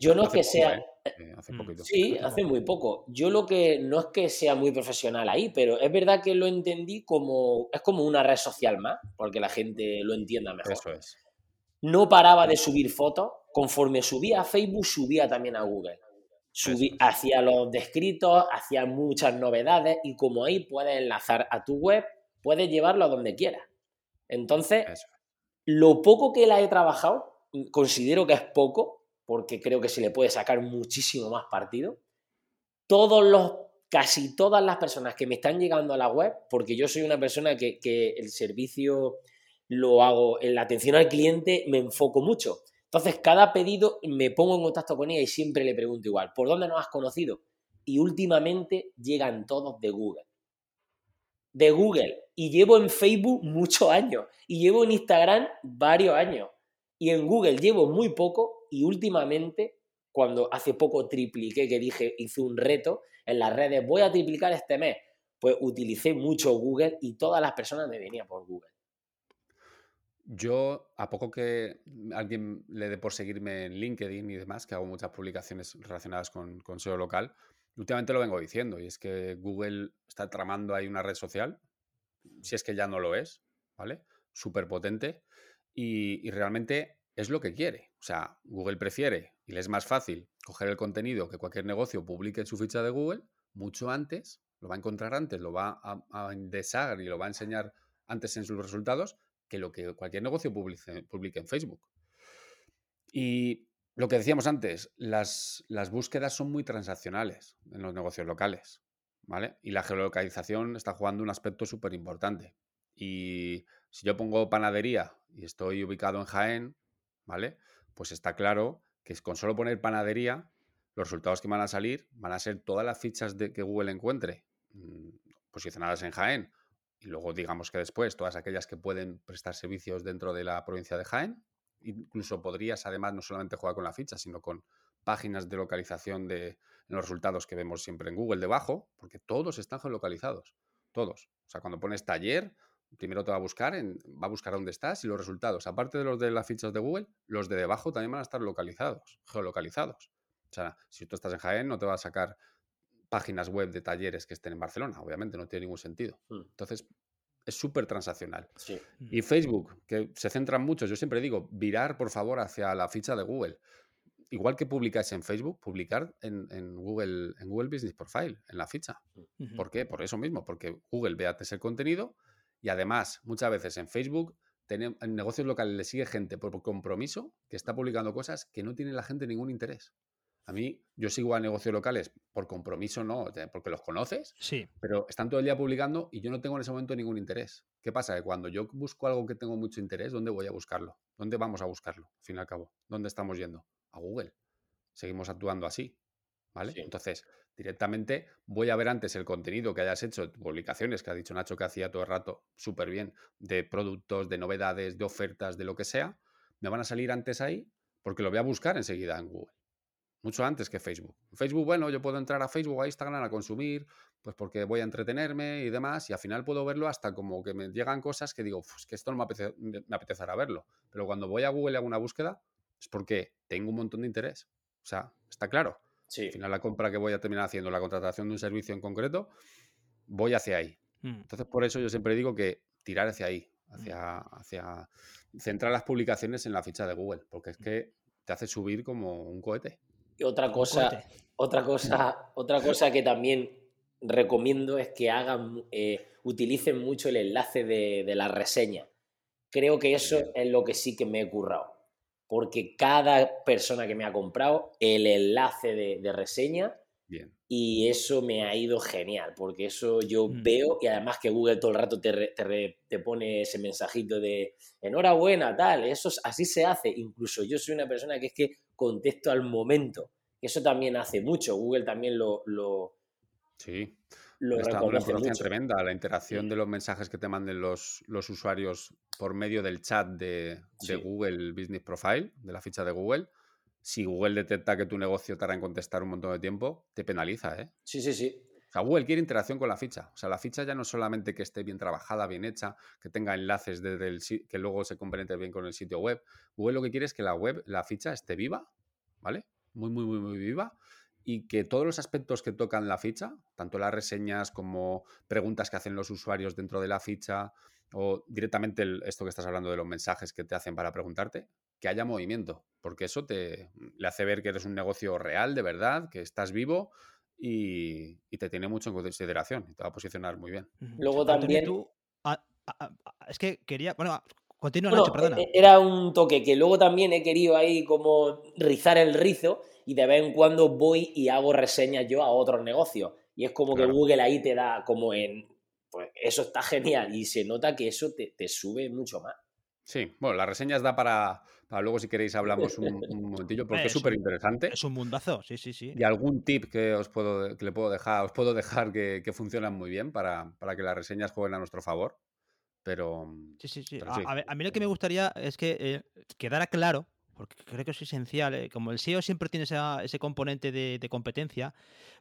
yo no es que sea... ¿eh? hace mm. Sí, hace muy poco. Yo lo que no es que sea muy profesional ahí, pero es verdad que lo entendí como... Es como una red social más, porque la gente lo entienda mejor. Eso es no paraba de subir fotos. Conforme subía a Facebook, subía también a Google. hacía los descritos, hacía muchas novedades y como ahí puedes enlazar a tu web, puedes llevarlo a donde quieras. Entonces, lo poco que la he trabajado, considero que es poco, porque creo que se le puede sacar muchísimo más partido. Todos los, casi todas las personas que me están llegando a la web, porque yo soy una persona que, que el servicio lo hago en la atención al cliente, me enfoco mucho. Entonces, cada pedido me pongo en contacto con ella y siempre le pregunto igual, ¿por dónde nos has conocido? Y últimamente llegan todos de Google. de Google y llevo en Facebook muchos años y llevo en Instagram varios años y en Google llevo muy poco y últimamente, cuando hace poco tripliqué, que dije, hice un reto en las redes, voy a triplicar este mes, pues utilicé mucho Google y todas las personas me venían por Google. Yo, a poco que alguien le dé por seguirme en LinkedIn y demás, que hago muchas publicaciones relacionadas con, con SEO local, últimamente lo vengo diciendo, y es que Google está tramando ahí una red social, si es que ya no lo es, ¿vale? Súper potente, y, y realmente es lo que quiere. O sea, Google prefiere, y le es más fácil, coger el contenido que cualquier negocio publique en su ficha de Google mucho antes, lo va a encontrar antes, lo va a, a indexar y lo va a enseñar antes en sus resultados que lo que cualquier negocio publique, en Facebook. Y lo que decíamos antes, las, las, búsquedas son muy transaccionales en los negocios locales, ¿vale? Y la geolocalización está jugando un aspecto súper importante. Y si yo pongo panadería y estoy ubicado en Jaén, ¿vale? Pues está claro que con solo poner panadería, los resultados que van a salir van a ser todas las fichas de, que Google encuentre mm, posicionadas en Jaén y luego digamos que después todas aquellas que pueden prestar servicios dentro de la provincia de Jaén. Incluso podrías además no solamente jugar con la ficha, sino con páginas de localización de los resultados que vemos siempre en Google debajo, porque todos están geolocalizados, todos. O sea, cuando pones taller, primero te va a buscar, en, va a buscar dónde estás y los resultados, aparte de los de las fichas de Google, los de debajo también van a estar localizados, geolocalizados. O sea, si tú estás en Jaén, no te va a sacar páginas web de talleres que estén en Barcelona. Obviamente no tiene ningún sentido. Hmm. Entonces, es súper transaccional. Sí. Y Facebook, que se centran mucho, yo siempre digo, virar por favor hacia la ficha de Google. Igual que publicáis en Facebook, publicar en, en Google, en Google Business Profile, en la ficha. ¿Por qué? Por eso mismo, porque Google ve antes el contenido y además, muchas veces en Facebook, en negocios locales le sigue gente por compromiso que está publicando cosas que no tiene la gente ningún interés. A mí, yo sigo a negocios locales por compromiso, no, porque los conoces, sí. pero están todo el día publicando y yo no tengo en ese momento ningún interés. ¿Qué pasa? Que cuando yo busco algo que tengo mucho interés, ¿dónde voy a buscarlo? ¿Dónde vamos a buscarlo, al fin y al cabo? ¿Dónde estamos yendo? A Google. Seguimos actuando así, ¿vale? Sí. Entonces, directamente voy a ver antes el contenido que hayas hecho, publicaciones que ha dicho Nacho que hacía todo el rato súper bien, de productos, de novedades, de ofertas, de lo que sea, me van a salir antes ahí porque lo voy a buscar enseguida en Google mucho antes que Facebook. Facebook, bueno, yo puedo entrar a Facebook, a Instagram a consumir, pues porque voy a entretenerme y demás, y al final puedo verlo hasta como que me llegan cosas que digo, es que esto no me, apetece, me apetecerá verlo. Pero cuando voy a Google y hago una búsqueda, es porque tengo un montón de interés. O sea, está claro. Sí. Al final la compra que voy a terminar haciendo, la contratación de un servicio en concreto, voy hacia ahí. Mm. Entonces, por eso yo siempre digo que tirar hacia ahí, hacia, Mm. hacia centrar las publicaciones en la ficha de Google, porque es que te hace subir como un cohete. Y otra cosa, otra cosa, otra cosa que también recomiendo es que hagan, eh, utilicen mucho el enlace de, de la reseña. Creo que eso es lo que sí que me he currado. Porque cada persona que me ha comprado, el enlace de, de reseña, Bien. y eso me ha ido genial, porque eso yo Mm. veo, y además que Google todo el rato te, re- te, re- te pone ese mensajito de enhorabuena, tal, eso es- así se hace. Incluso yo soy una persona que es que contesto al momento. Eso también hace mucho. Google también lo, lo, Sí. lo está una mucho. tremenda la interacción Sí. de los mensajes que te manden los, los usuarios por medio del chat de, de. Google Business Profile, de la ficha de Google. Si Google detecta que tu negocio tarda en contestar un montón de tiempo, te penaliza, ¿eh? Sí, sí, sí. Sea, Google quiere interacción con la ficha. O sea, la ficha ya no solamente que esté bien trabajada, bien hecha, que tenga enlaces desde el que luego se complemente bien con el sitio web. Google lo que quiere es que la web, la ficha esté viva, ¿vale? Muy, muy, muy, muy viva. Y que todos los aspectos que tocan la ficha, tanto las reseñas como preguntas que hacen los usuarios dentro de la ficha, o directamente esto que estás hablando de los mensajes que te hacen para preguntarte, que haya movimiento, porque eso te le hace ver que eres un negocio real, de verdad, que estás vivo y, y te tiene mucho en consideración y te va a posicionar muy bien. Luego también- tú- es que quería. Bueno, continúa, Bueno, Nacho, perdona. e- era un toque que luego también he querido ahí como rizar el rizo y de vez en cuando voy y hago reseñas yo a otros negocios. Y es como Claro. que Google ahí te da como en, pues eso está genial y se nota que eso te, te sube mucho más. Sí, bueno, las reseñas da para, para luego si queréis hablamos un, momentillo, porque es súper interesante. Es un mundazo, sí, sí, sí. Y algún tip que os puedo, que le puedo dejar, os puedo dejar que, funcionan muy bien para, que las reseñas jueguen a nuestro favor. Pero. Sí, sí, sí. A, mí lo que me gustaría es que eh, quedara claro, porque creo que es esencial, eh, como el SEO siempre tiene ese componente de, de competencia,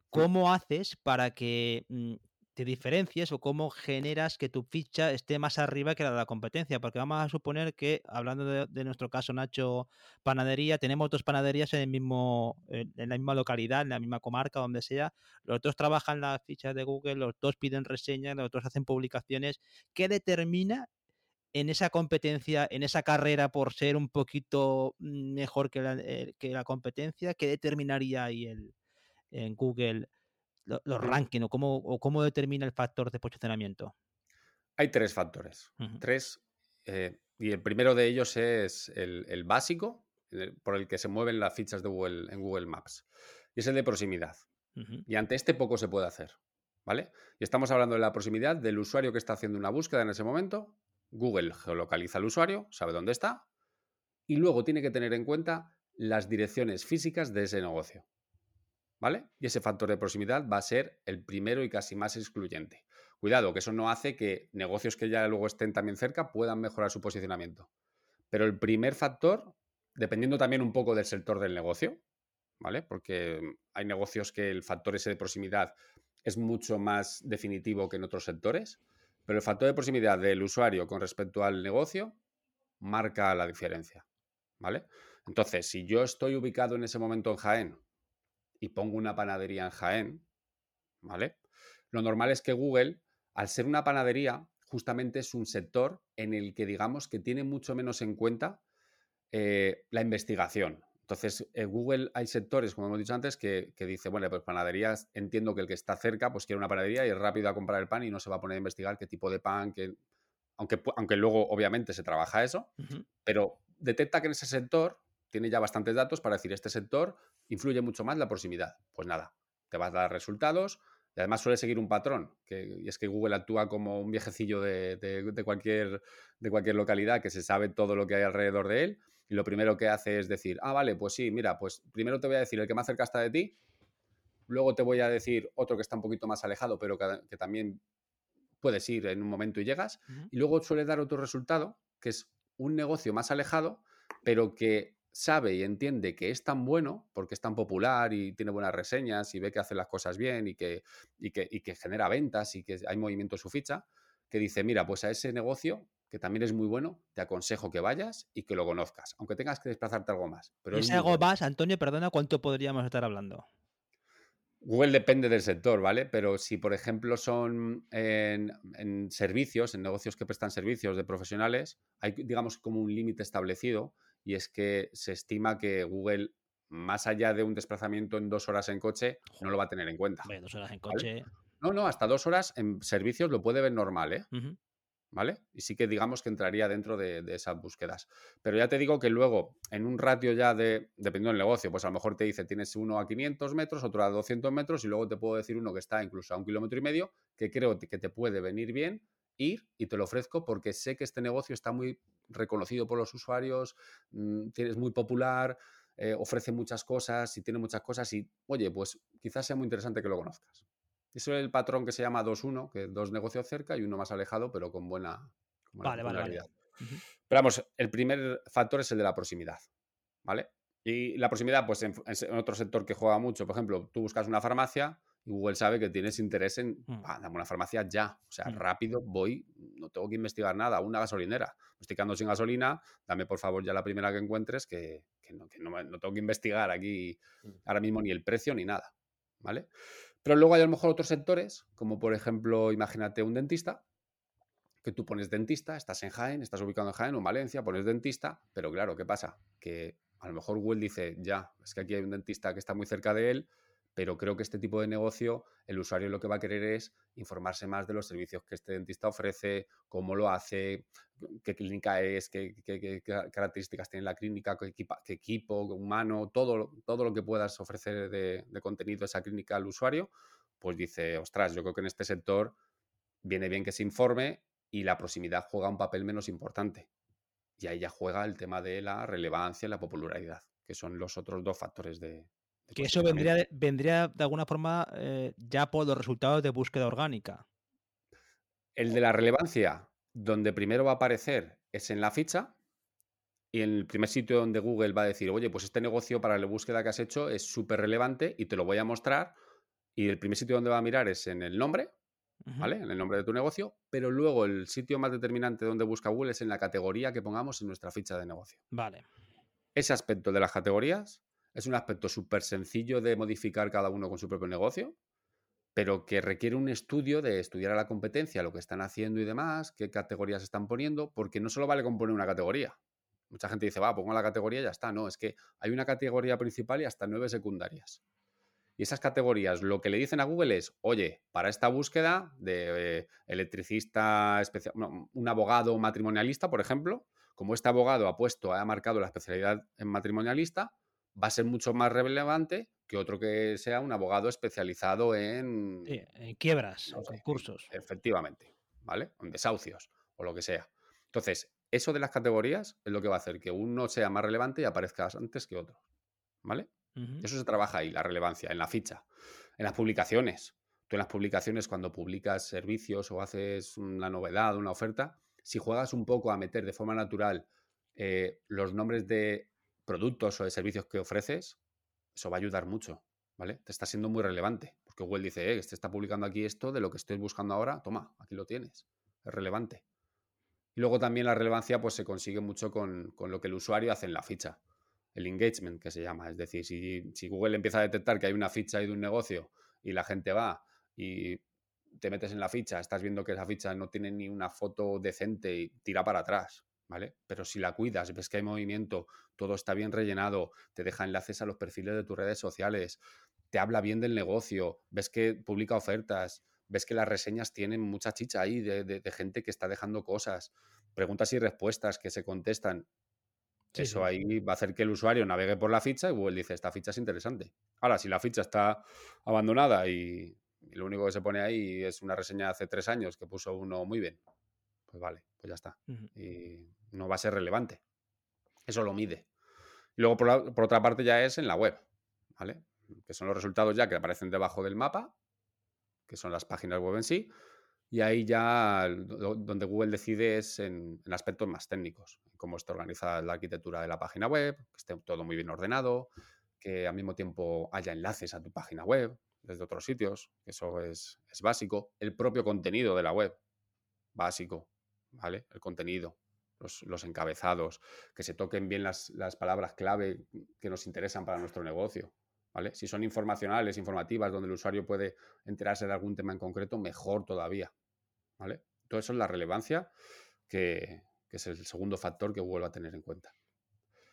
¿cómo haces para que mm, te diferencies o cómo generas que tu ficha esté más arriba que la de la competencia. Porque vamos a suponer que, hablando de, nuestro caso, Nacho Panadería, tenemos dos panaderías en el mismo, en la misma localidad, en la misma comarca, donde sea. Los dos trabajan las fichas de Google, los dos piden reseñas, los dos hacen publicaciones. ¿Qué determina en esa competencia, en esa carrera por ser un poquito mejor que la, eh, que la competencia? ¿Qué determinaría ahí el, en Google? Los rankings o cómo, o cómo determina el factor de posicionamiento? Hay tres factores. Tres. Eh, y el primero de ellos es el, básico, por el que se mueven las fichas de Google en Google Maps. Y es el de proximidad. Y ante este poco se puede hacer. ¿Vale? Y estamos hablando de la proximidad del usuario que está haciendo una búsqueda en ese momento. Google geolocaliza al usuario, sabe dónde está. Y luego tiene que tener en cuenta las direcciones físicas de ese negocio. ¿Vale? Y ese factor de proximidad va a ser el primero y casi más excluyente. Cuidado, que eso no hace que negocios que ya luego estén también cerca puedan mejorar su posicionamiento. Pero el primer factor, dependiendo también un poco del sector del negocio, ¿vale? Porque hay negocios que el factor ese de proximidad es mucho más definitivo que en otros sectores, pero el factor de proximidad del usuario con respecto al negocio marca la diferencia, ¿vale? Entonces, si yo estoy ubicado en ese momento en Jaén y pongo una panadería en Jaén, ¿vale? Lo normal es que Google, al ser una panadería, justamente es un sector en el que digamos que tiene mucho menos en cuenta eh, la investigación. Entonces, en Google hay sectores, como hemos dicho antes, que, dice, bueno, pues panaderías, entiendo que el que está cerca, pues quiere una panadería y es rápido a comprar el pan y no se va a poner a investigar qué tipo de pan, que, aunque, aunque luego obviamente se trabaja eso, pero detecta que en ese sector tiene ya bastantes datos para decir, este sector influye mucho más la proximidad. Pues nada, te vas a dar resultados y además suele seguir un patrón, que, y es que Google actúa como un viejecillo de, cualquier, de cualquier localidad que se sabe todo lo que hay alrededor de él y lo primero que hace es decir, ah, vale, pues sí, mira, pues primero te voy a decir el que más cerca está de ti, luego te voy a decir otro que está un poquito más alejado, pero que, también puedes ir en un momento y llegas, y luego suele dar otro resultado, que es un negocio más alejado, pero que sabe y entiende que es tan bueno, porque es tan popular y tiene buenas reseñas y ve que hace las cosas bien y que, y que, genera ventas y que hay movimiento en su ficha, que dice, mira, pues a ese negocio, que también es muy bueno, te aconsejo que vayas y que lo conozcas, aunque tengas que desplazarte algo más. Pero ¿Es algo más, Antonio, perdona, cuánto podríamos estar hablando? Google depende del sector, ¿vale? Pero si, por ejemplo, son en, en, servicios, en negocios que prestan servicios de profesionales, hay, digamos, como un límite establecido y es que se estima que Google, más allá de un desplazamiento en dos horas en coche, no lo va a tener en cuenta. dos horas en coche. No, no, hasta dos horas en servicios lo puede ver normal, ¿eh? ¿Vale? Y sí que digamos que entraría dentro de, esas búsquedas. Pero ya te digo que luego, en un ratio ya de, dependiendo del negocio, pues a lo mejor te dice, tienes uno a 500 metros, otro a 200 metros, y luego te puedo decir uno que está incluso a un kilómetro y medio, que creo que te puede venir bien ir y te lo ofrezco porque sé que este negocio está muy reconocido por los usuarios, mm, es muy popular, eh, ofrece muchas cosas y tiene muchas cosas y, oye, pues quizás sea muy interesante que lo conozcas. Eso es el patrón que se llama 2-1, que dos negocios cerca y uno más alejado, pero con buena, vale, vale, Pero vamos, el primer factor es el de la proximidad, ¿vale? Y la proximidad, pues en, otro sector que juega mucho, por ejemplo, tú buscas una farmacia, Google sabe que tienes interés en, mm. dame una farmacia ya, o sea, mm. rápido, voy, no tengo que investigar nada, una gasolinera, me estoy quedando sin gasolina, dame por favor ya la primera que encuentres, que, no, no, tengo que investigar aquí mm. ahora mismo ni el precio ni nada, ¿vale? Pero luego hay a lo mejor otros sectores, como por ejemplo, imagínate un dentista, que tú pones dentista, estás en Jaén, estás ubicado en Jaén o en Valencia, pones dentista, pero claro, ¿qué pasa? Que a lo mejor Google dice, ya, es que aquí hay un dentista que está muy cerca de él, pero creo que este tipo de negocio, el usuario lo que va a querer es informarse más de los servicios que este dentista ofrece, cómo lo hace, qué clínica es, qué, características tiene la clínica, qué, equipo humano, todo, todo lo que puedas ofrecer de, de contenido esa clínica al usuario, pues dice, ostras, yo creo que en este sector viene bien que se informe y la proximidad juega un papel menos importante. y ahí ya juega el tema de la relevancia y la popularidad, que son los otros dos factores de... que eso vendría de, vendría de alguna forma eh, ya por los resultados de búsqueda orgánica. El de la relevancia, donde primero va a aparecer es en la ficha, y en el primer sitio donde Google va a decir, oye, pues este negocio para la búsqueda que has hecho es súper relevante y te lo voy a mostrar. Y el primer sitio donde va a mirar es en el nombre, ¿vale? En el nombre de tu negocio, pero luego el sitio más determinante donde busca Google es en la categoría que pongamos en nuestra ficha de negocio. Vale. Ese aspecto de las categorías es un aspecto súper sencillo de modificar cada uno con su propio negocio, pero que requiere un estudio de estudiar a la competencia, lo que están haciendo y demás, qué categorías están poniendo, porque no solo vale con poner una categoría. Mucha gente dice, va, pongo la categoría y ya está. No, es que hay una categoría principal y hasta nueve secundarias. Y esas categorías lo que le dicen a Google es, oye, para esta búsqueda de eh, electricista especial, un abogado matrimonialista, por ejemplo, como este abogado ha puesto, ha marcado la especialidad en matrimonialista, va a ser mucho más relevante que otro que sea un abogado especializado en... en quiebras, en concursos. Efectivamente, ¿vale? En desahucios o lo que sea. Entonces, eso de las categorías es lo que va a hacer que uno sea más relevante y aparezca antes que otro. ¿Vale? Eso se trabaja ahí, la relevancia, en la ficha, en las publicaciones. Tú en las publicaciones, cuando publicas servicios o haces una novedad, una oferta, si juegas un poco a meter de forma natural eh, los nombres de productos o de servicios que ofreces, eso va a ayudar mucho, ¿vale? Te está siendo muy relevante, porque Google dice, eh, este está publicando aquí esto de lo que estoy buscando ahora, toma, aquí lo tienes, es relevante. Y luego también la relevancia pues se consigue mucho con, lo que el usuario hace en la ficha, el engagement que se llama. Es decir, si, Google empieza a detectar que hay una ficha ahí de un negocio y la gente va y te metes en la ficha, estás viendo que esa ficha no tiene ni una foto decente y tira para atrás, ¿vale? Pero si la cuidas, ves que hay movimiento, todo está bien rellenado, te deja enlaces a los perfiles de tus redes sociales, te habla bien del negocio, ves que publica ofertas, ves que las reseñas tienen mucha chicha ahí de, gente que está dejando cosas, preguntas y respuestas que se contestan. Eso ahí va a hacer que el usuario navegue por la ficha y Google dice, esta ficha es interesante. Ahora, si la ficha está abandonada y, lo único que se pone ahí es una reseña de hace tres años que puso uno muy bien, pues vale, pues ya está. Y no va a ser relevante. Eso lo mide. Y luego, por, por otra parte, ya es en la web, ¿vale? Que son los resultados ya que aparecen debajo del mapa que son las páginas web en sí, y ahí ya donde Google decide es en, aspectos más técnicos, cómo está organizada la arquitectura de la página web, que esté todo muy bien ordenado, que al mismo tiempo haya enlaces a tu página web desde otros sitios, eso es, básico, el propio contenido de la web, básico, ¿vale? El contenido, los, encabezados, que se toquen bien las, las palabras clave que nos interesan para nuestro negocio, si son informacionales, informativas, donde el usuario puede enterarse de algún tema en concreto, mejor todavía, ¿vale? Todo eso es la relevancia que, es el segundo factor que Google va a tener en cuenta.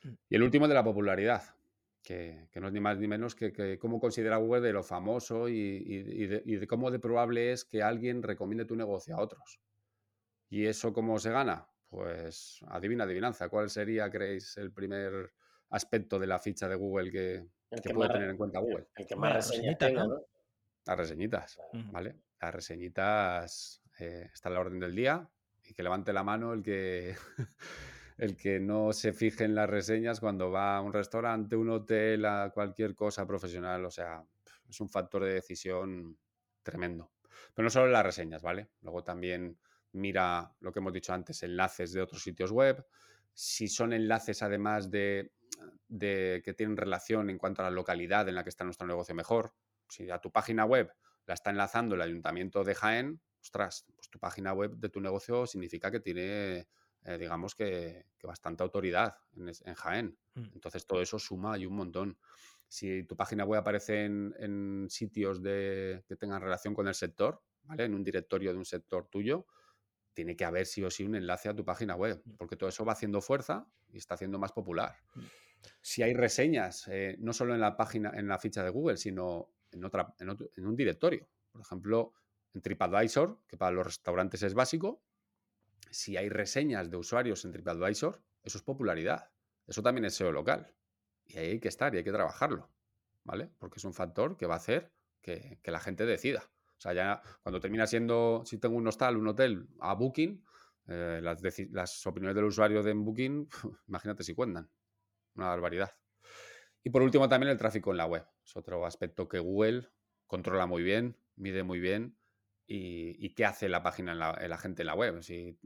Mm. Y el último de la popularidad, que, no es ni más ni menos que, cómo considera Google de lo famoso y, de, cómo de probable es que alguien recomiende tu negocio a otros. ¿Y eso cómo se gana? Pues adivina, adivinanza. ¿Cuál sería, creéis, el primer aspecto de la ficha de Google que, que, puede tener en cuenta Google. El, que más reseñas tenga, ¿no? Las reseñitas, ¿vale? Las reseñitas eh, está en la orden del día y que levante la mano el que, el que no se fije en las reseñas cuando va a un restaurante, un hotel, a cualquier cosa profesional. O sea, es un factor de decisión tremendo. Pero no solo las reseñas, ¿vale? Luego también mira lo que hemos dicho antes, enlaces de otros sitios web. Si son enlaces además de de que tienen relación en cuanto a la localidad en la que está nuestro negocio mejor. Si a tu página web la está enlazando el ayuntamiento de Jaén, ostras, pues tu página web de tu negocio significa que tiene, eh, digamos que, bastante autoridad en, Jaén. Mm. Entonces todo eso suma y un montón. Si tu página web aparece en, sitios de, que tengan relación con el sector, ¿vale? En un directorio de un sector tuyo, tiene que haber sí o sí un enlace a tu página web, mm. porque todo eso va haciendo fuerza y está haciendo más popular. Mm. Si hay reseñas, eh, no solo en la página, en la ficha de Google, sino en, otra, en, un directorio. Por ejemplo, en TripAdvisor, que para los restaurantes es básico, si hay reseñas de usuarios en TripAdvisor, eso es popularidad. Eso también es SEO local. Y ahí hay que estar y hay que trabajarlo. ¿Vale? Porque es un factor que va a hacer que, que la gente decida. O sea, ya cuando termina siendo, si tengo un hostal, un hotel a Booking, Eh, las, las, opiniones del usuario de Booking, imagínate si cuentan. Una barbaridad. Y por último, también el tráfico en la web. Es otro aspecto que Google controla muy bien, mide muy bien y, qué hace la página en la, gente en la web. Si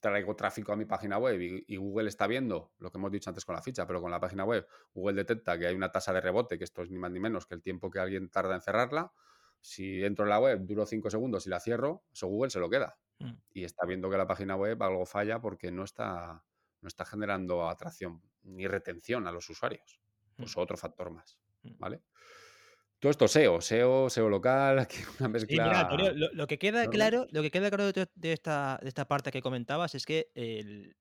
traigo tráfico a mi página web y, Google está viendo lo que hemos dicho antes con la ficha, pero con la página web, Google detecta que hay una tasa de rebote, que esto es ni más ni menos que el tiempo que alguien tarda en cerrarla. Si entro en la web, duro cinco segundos y la cierro, eso Google se lo queda. Mm. Y está viendo que la página web algo falla porque no está, no está generando atracción ni retención a los usuarios. Pues mm. otro factor más. Mm. ¿Vale? Todo esto SEO, SEO, SEO local, aquí una mezcla. lo, que queda claro, lo que queda claro de, esta, de esta parte que comentabas es que el,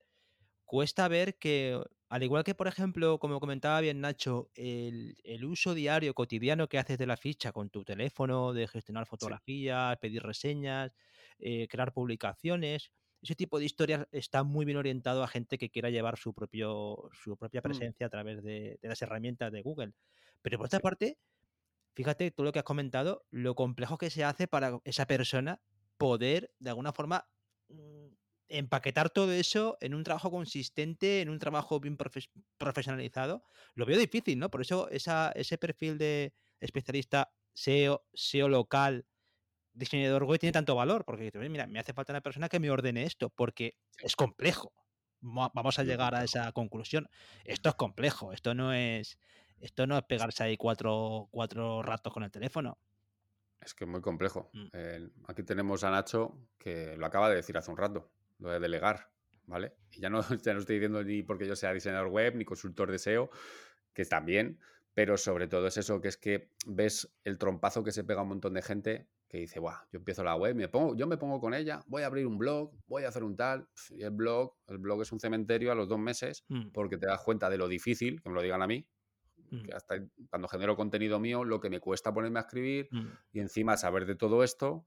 cuesta ver que, al igual que, por ejemplo, como comentaba bien Nacho, el, uso diario, cotidiano que haces de la ficha con tu teléfono, de gestionar fotografías, pedir reseñas, eh, crear publicaciones, ese tipo de historias está muy bien orientado a gente que quiera llevar su, propio, su propia mm. presencia a través de, de, las herramientas de Google. Pero por otra parte, fíjate tú lo que has comentado, lo complejo que se hace para esa persona poder, de alguna forma, mm, empaquetar todo eso en un trabajo consistente, en un trabajo bien profesionalizado, lo veo difícil, ¿no? Por eso esa, ese perfil de especialista SEO, SEO local, diseñador web tiene tanto valor, porque mira, me hace falta una persona que me ordene esto, porque es complejo. Vamos a llegar a esa conclusión. Esto es complejo, esto no es esto no es pegarse ahí cuatro, cuatro ratos con el teléfono. Es que es muy complejo. Mm. aquí tenemos a Nacho que lo acaba de decir hace un rato, lo de delegar, ¿vale? Y ya no, ya no estoy diciendo ni porque yo sea diseñador web ni consultor de SEO, que también, pero sobre todo es eso, que es que ves el trompazo que se pega a un montón de gente que dice, Buah, yo empiezo la web, me pongo, yo me pongo con ella, voy a abrir un blog, voy a hacer un tal, y el blog, el blog es un cementerio a los dos meses, mm. porque te das cuenta de lo difícil, que me lo digan a mí, Mm. que hasta cuando genero contenido mío, lo que me cuesta ponerme a escribir mm. y encima saber de todo esto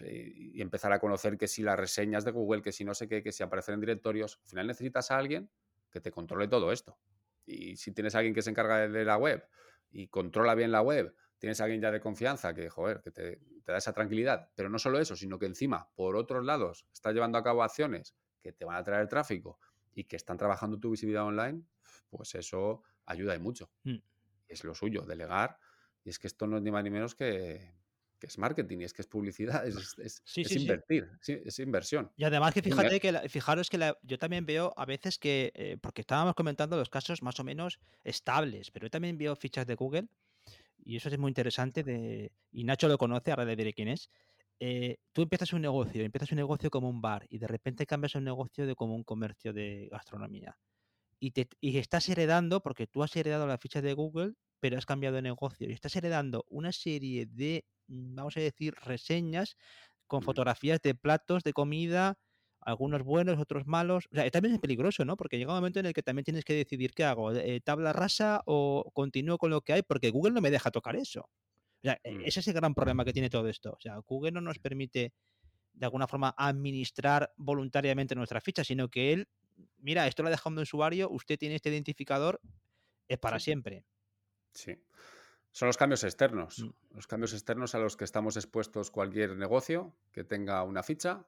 y empezar a conocer que si las reseñas de Google, que si no sé qué, que si aparecen en directorios, al final necesitas a alguien que te controle todo esto. Y si tienes a alguien que se encarga de la web y controla bien la web, tienes a alguien ya de confianza que, joder, que te, te da esa tranquilidad, pero no solo eso, sino que encima, por otros lados, está llevando a cabo acciones que te van a traer tráfico y que están trabajando tu visibilidad online, pues eso ayuda y mucho. Mm. Es lo suyo, delegar. Y es que esto no es ni más ni menos que, es marketing y es que es publicidad, es, invertir, es inversión. Y además que fíjate que fijaros que yo también veo a veces que, eh, porque estábamos comentando los casos más o menos estables, pero yo también veo fichas de Google y eso es muy interesante de, y Nacho lo conoce, ahora le diré quién es. Eh, tú empiezas un negocio, empiezas un negocio como un bar y de repente cambias un negocio de como un comercio de gastronomía y, te, y estás heredando, porque tú has heredado la ficha de Google, pero has cambiado de negocio y estás heredando una serie de, vamos a decir, reseñas con fotografías de platos de comida, algunos buenos, otros malos. O sea, también es peligroso, ¿no? Porque llega un momento en el que también tienes que decidir qué hago, eh, tabla rasa o continúo con lo que hay, porque Google no me deja tocar eso. O sea, e, mm. ese es el gran problema que tiene todo esto. O sea, Google no nos permite de alguna forma administrar voluntariamente nuestra ficha, sino que él mira, esto lo ha dejado un usuario, usted tiene este identificador, es para siempre. Sí. Son los cambios externos, mm. los cambios externos a los que estamos expuestos cualquier negocio que tenga una ficha.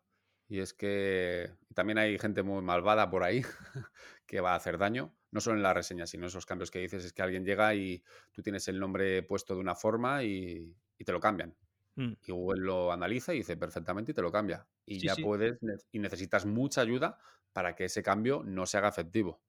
Y es que también hay gente muy malvada por ahí que va a hacer daño, no solo en la reseña, sino en esos cambios que dices, es que alguien llega y tú tienes el nombre puesto de una forma y, te lo cambian. Mm. Y Google lo analiza y dice perfectamente y te lo cambia. Y ya puedes y necesitas mucha ayuda para que ese cambio no se haga efectivo.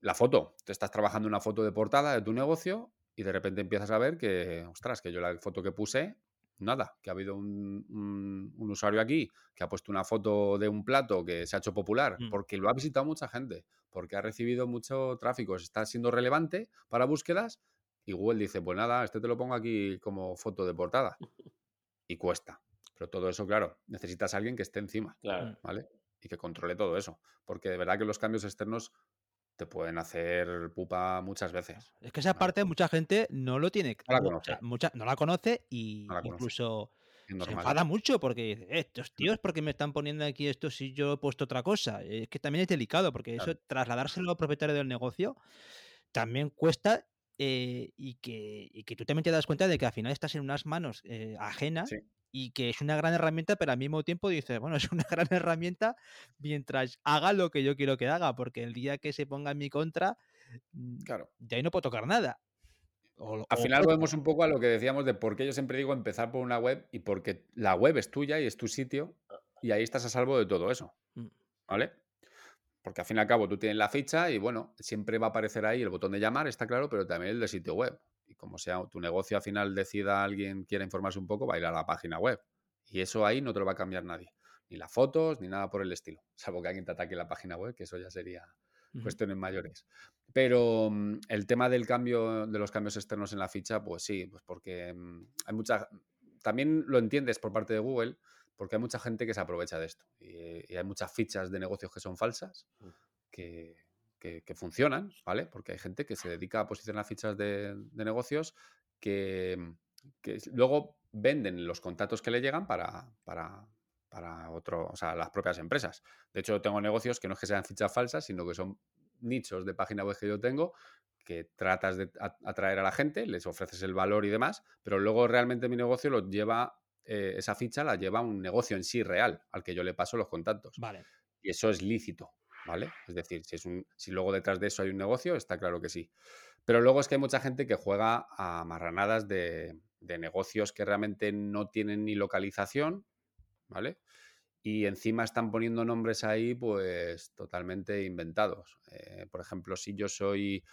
La foto, te estás trabajando una foto de portada de tu negocio y de repente empiezas a ver que, ostras, que yo la foto que puse, nada, que ha habido un, usuario aquí que ha puesto una foto de un plato que se ha hecho popular mm. porque lo ha visitado mucha gente, porque ha recibido mucho tráfico, está siendo relevante para búsquedas y Google dice, pues nada, este te lo pongo aquí como foto de portada. Y cuesta. Pero todo eso, claro, necesitas a alguien que esté encima. Claro. ¿Vale? y que controle todo eso. Porque de verdad que los cambios externos te pueden hacer pupa muchas veces. Es que esa parte mucha gente no lo tiene. No la conoce. Mucha, no la conoce y incluso se enfada mucho porque eh, estos tíos, porque me están poniendo aquí esto si yo he puesto otra cosa? Es que también es delicado porque eso, trasladárselo al propietario del negocio, también cuesta eh, y, que, y, que, tú también te das cuenta de que al final estás en unas manos eh, ajenas y que es una gran herramienta, pero al mismo tiempo dices, bueno, es una gran herramienta mientras haga lo que yo quiero que haga, porque el día que se ponga en mi contra, mm, Claro. de ahí no puedo tocar nada. O- Al o final puedo- volvemos un poco a lo que decíamos de por qué yo siempre digo empezar por una web y porque la web es tuya y es tu sitio y ahí estás a salvo de todo eso. Mm. ¿Vale? Porque al fin y al cabo tú tienes la ficha y bueno, siempre va a aparecer ahí el botón de llamar, está claro, pero también el de sitio web. Y como sea tu negocio al final decida alguien quiera informarse un poco, va a ir a la página web. Y eso ahí no te lo va a cambiar nadie. Ni las fotos, ni nada por el estilo. Salvo que alguien te ataque la página web, que eso ya sería cuestiones mayores. Pero mm, el tema del cambio, de los cambios externos en la ficha, pues sí, pues porque mm, hay mucha. También lo entiendes por parte de Google, porque hay mucha gente que se aprovecha de esto. Y, y hay muchas fichas de negocios que son falsas, Mm. que, que- que funcionan, ¿vale? Porque hay gente que se dedica a posicionar fichas de, de negocios que, que luego venden los contactos que le llegan para, para, para otro, o sea, las propias empresas. De hecho, tengo negocios que no es que sean fichas falsas, sino que son nichos de página web que yo tengo que tratas de atraer a la gente, les ofreces el valor y demás, pero luego realmente mi negocio lo lleva, eh, esa ficha la lleva un negocio en sí real, al que yo le paso los contactos. Vale. Y eso es lícito, ¿vale? Es decir, si, luego detrás de eso hay un negocio, está claro que sí. Pero luego es que hay mucha gente que juega a marranadas de, de negocios que realmente no tienen ni localización, ¿vale? Y encima están poniendo nombres ahí, pues totalmente inventados. Eh, por ejemplo, si yo soy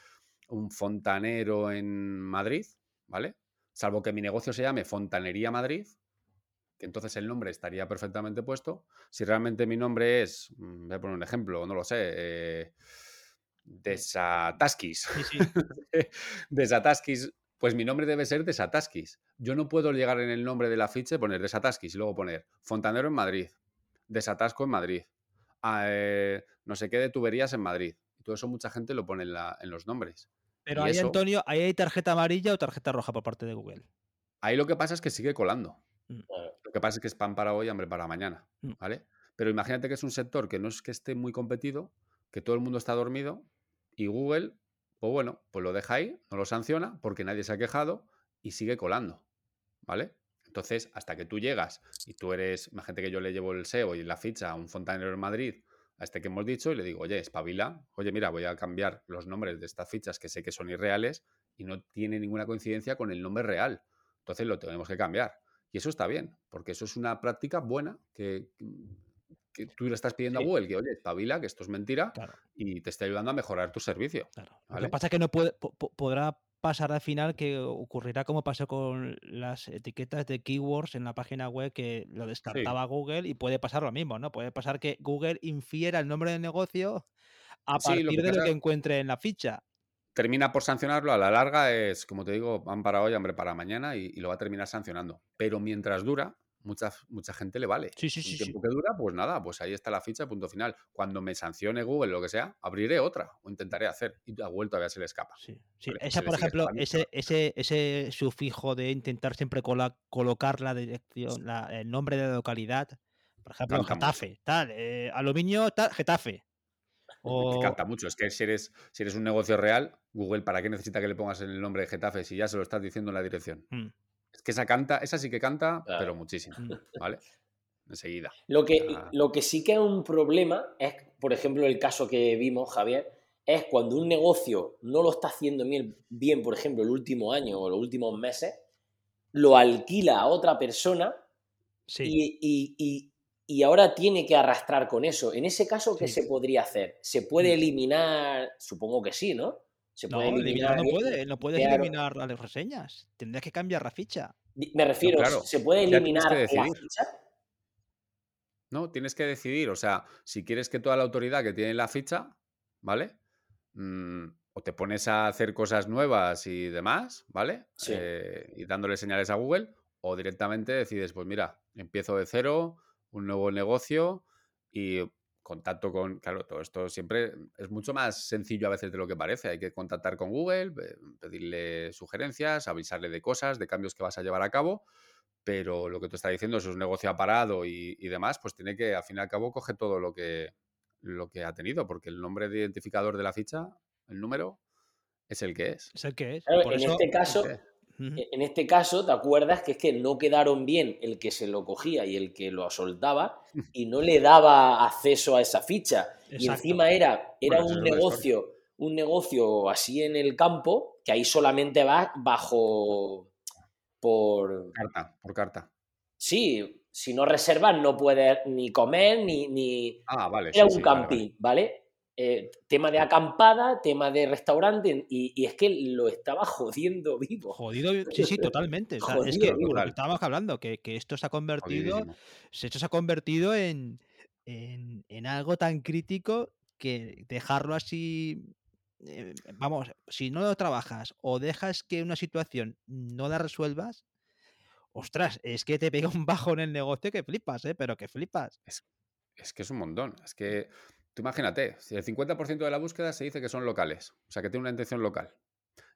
un fontanero en Madrid, ¿vale? Salvo que mi negocio se llame Fontanería Madrid, que entonces el nombre estaría perfectamente puesto. Si realmente mi nombre es, mm, voy a poner un ejemplo, no lo sé, eh. Sí, sí. Desatasquis, pues mi nombre debe ser Desatasquis. Yo no puedo llegar en el nombre de la ficha y poner Desatasquis y luego poner Fontanero en Madrid, Desatasco en Madrid, ah, eh, no sé qué de tuberías en Madrid. Y todo eso mucha gente lo pone en, la- en los nombres. Pero Y ahí, eso- Antonio, ahí hay tarjeta amarilla o tarjeta roja por parte de Google. Ahí lo que pasa es que sigue colando. Claro. Lo que pasa es que es pan para hoy, hambre para mañana, Mm. ¿vale? Pero imagínate que es un sector que no es que esté muy competido, que todo el mundo está dormido y Google, pues bueno, pues lo deja ahí, no lo sanciona porque nadie se ha quejado y sigue colando, ¿vale? Entonces, hasta que tú llegas y tú eres, imagínate que yo le llevo el SEO y la ficha a un fontanero en Madrid, a este que hemos dicho, y le digo, oye, espabila, oye, mira, voy a cambiar los nombres de estas fichas que sé que son irreales y no tiene ninguna coincidencia con el nombre real. Entonces lo tenemos que cambiar. Y eso está bien, porque eso es una práctica buena que, que tú le estás pidiendo Sí. a Google que, oye, espabila, que esto es mentira Claro, y te está ayudando a mejorar tu servicio. claro. Lo que pasa es que no puede, po- po- podrá pasar al final que ocurrirá como pasó con las etiquetas de keywords en la página web que lo descartaba Google y puede pasar lo mismo, ¿no? Puede pasar que Google infiera el nombre del negocio a Sí, partir de lo que encuentre en la ficha. Termina por sancionarlo, a la larga es, como te digo, van para hoy, hambre para mañana y, y lo va a terminar sancionando. Pero mientras dura, mucha, mucha gente le vale. Sí, sí, sí, sí. tiempo que dura, pues nada, pues ahí está la ficha, punto final. Cuando me sancione Google, lo que sea, abriré otra o intentaré hacer. Y a Google todavía se le escapa. Sí, sí. Vale, Esa, por ejemplo, ese, ese, ese sufijo de intentar siempre cola- colocar la dirección, la- el nombre de la localidad, por ejemplo. Getafe, tal, eh, aluminio, tal, Getafe. Que O, canta mucho. Es que si eres, si eres un negocio real, Google, ¿para qué necesita que le pongas el nombre de Getafe si ya se lo estás diciendo en la dirección? Mm, Es que esa canta, esa sí que canta, Claro. pero muchísimo, mm. ¿vale? Enseguida. Lo que, Ah. lo que sí que es un problema es, por ejemplo, el caso que vimos, Javier, es cuando un negocio no lo está haciendo bien, bien, por ejemplo, el último año o los últimos meses, lo alquila a otra persona Sí, y, y- y- y ahora tiene que arrastrar con eso. En ese caso, ¿qué Sí. se podría hacer? ¿Se puede Mm. eliminar? Supongo que sí, ¿no? Se no, puede eliminar no puede, no puedes eliminar las reseñas. Tendrías que cambiar la ficha. Me refiero, claro, ¿se puede eliminar la ficha? No, tienes que decidir. O sea, si quieres que toda la autoridad que tiene la ficha, ¿vale? Mm, o te pones a hacer cosas nuevas y demás, ¿vale? Sí. Eh, y dándole señales a Google, o directamente decides, pues mira, empiezo de cero, un nuevo negocio y contacto con. Claro, todo esto siempre es mucho más sencillo a veces de lo que parece. Hay que contactar con Google, pe- pedirle sugerencias, avisarle de cosas, de cambios que vas a llevar a cabo pero lo que tú estás diciendo, es un negocio aparado y, y demás, pues tiene que, al fin y al cabo, coge todo lo que, lo que ha tenido, porque el nombre de identificador de la ficha, el número, es el que es. Es el que es. Claro, Por en eso, este caso, es E- En este caso, ¿te acuerdas que es que no quedaron bien el que se lo cogía y el que lo soltaba y no le daba acceso a esa ficha? Y encima era, era Bueno, un negocio, un negocio así en el campo, que ahí solamente vas bajo por Carta, por carta. sí, si no reservas no puedes ni comer ni, ni... Ah, vale. Era sí, un sí, vale, camping, vale. ¿vale? Eh, tema de acampada, tema de restaurante, y, y es que lo estaba jodiendo vivo. Jodido, sí, sí, totalmente. O sea, es Jodido, que vivo. lo que estábamos hablando, que, que esto se ha convertido, Jodidísimo. esto se ha convertido en, en, en algo tan crítico que dejarlo así, eh, vamos, si no lo trabajas o dejas que una situación no la resuelvas, ostras, es que te pega un bajo en el negocio que flipas, ¿eh? Pero que flipas. Es que es un montón. Es que imagínate, si el 50% de la búsqueda se dice que son locales, o sea, que tiene una intención local.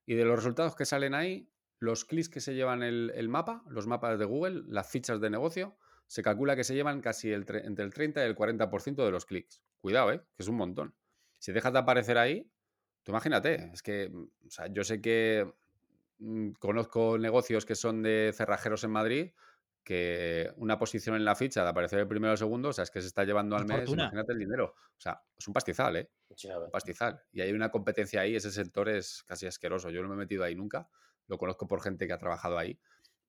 Y de los resultados que salen ahí, los clics que se llevan el, el mapa, los mapas de Google, las fichas de negocio, se calcula que se llevan casi el tre- entre el 30 y el 40% de los clics. Cuidado, ¿eh? Que es un montón. Si dejas de aparecer ahí, tú imagínate, es que, mm, o sea, yo sé que mm, conozco negocios que son de cerrajeros en Madrid que una posición en la ficha de aparecer el primero o el segundo, o sea, es que se está llevando al mes, fortuna. imagínate el dinero. O sea, es un pastizal, ¿eh? Un pastizal. Y hay una competencia ahí, ese sector es casi asqueroso. Yo no me he metido ahí nunca, lo conozco por gente que ha trabajado ahí,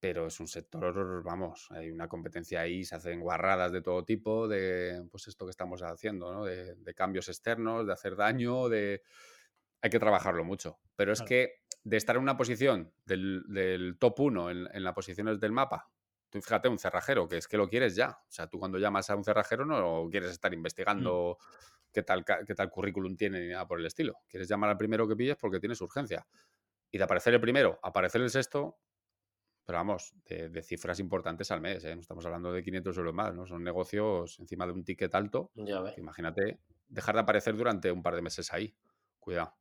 pero es un sector, vamos, hay una competencia ahí, se hacen guarradas de todo tipo, de pues esto que estamos haciendo, ¿no? De, de cambios externos, de hacer daño, de... Hay que trabajarlo mucho. Pero es Claro. que de estar en una posición del, del top 1 en, en las posiciones del mapa, tú fíjate, un cerrajero, que es que lo quieres ya. O sea, tú cuando llamas a un cerrajero no quieres estar investigando qué, tal, qué tal currículum tiene ni nada por el estilo. Quieres llamar al primero que pilles porque tienes urgencia. Y de aparecer el primero, aparecer el sexto, pero vamos, de, de cifras importantes al mes. ¿eh? No estamos hablando de 500 euros más, ¿no? Son negocios encima de un ticket alto. Ya imagínate dejar de aparecer durante un par de meses ahí. Cuidado.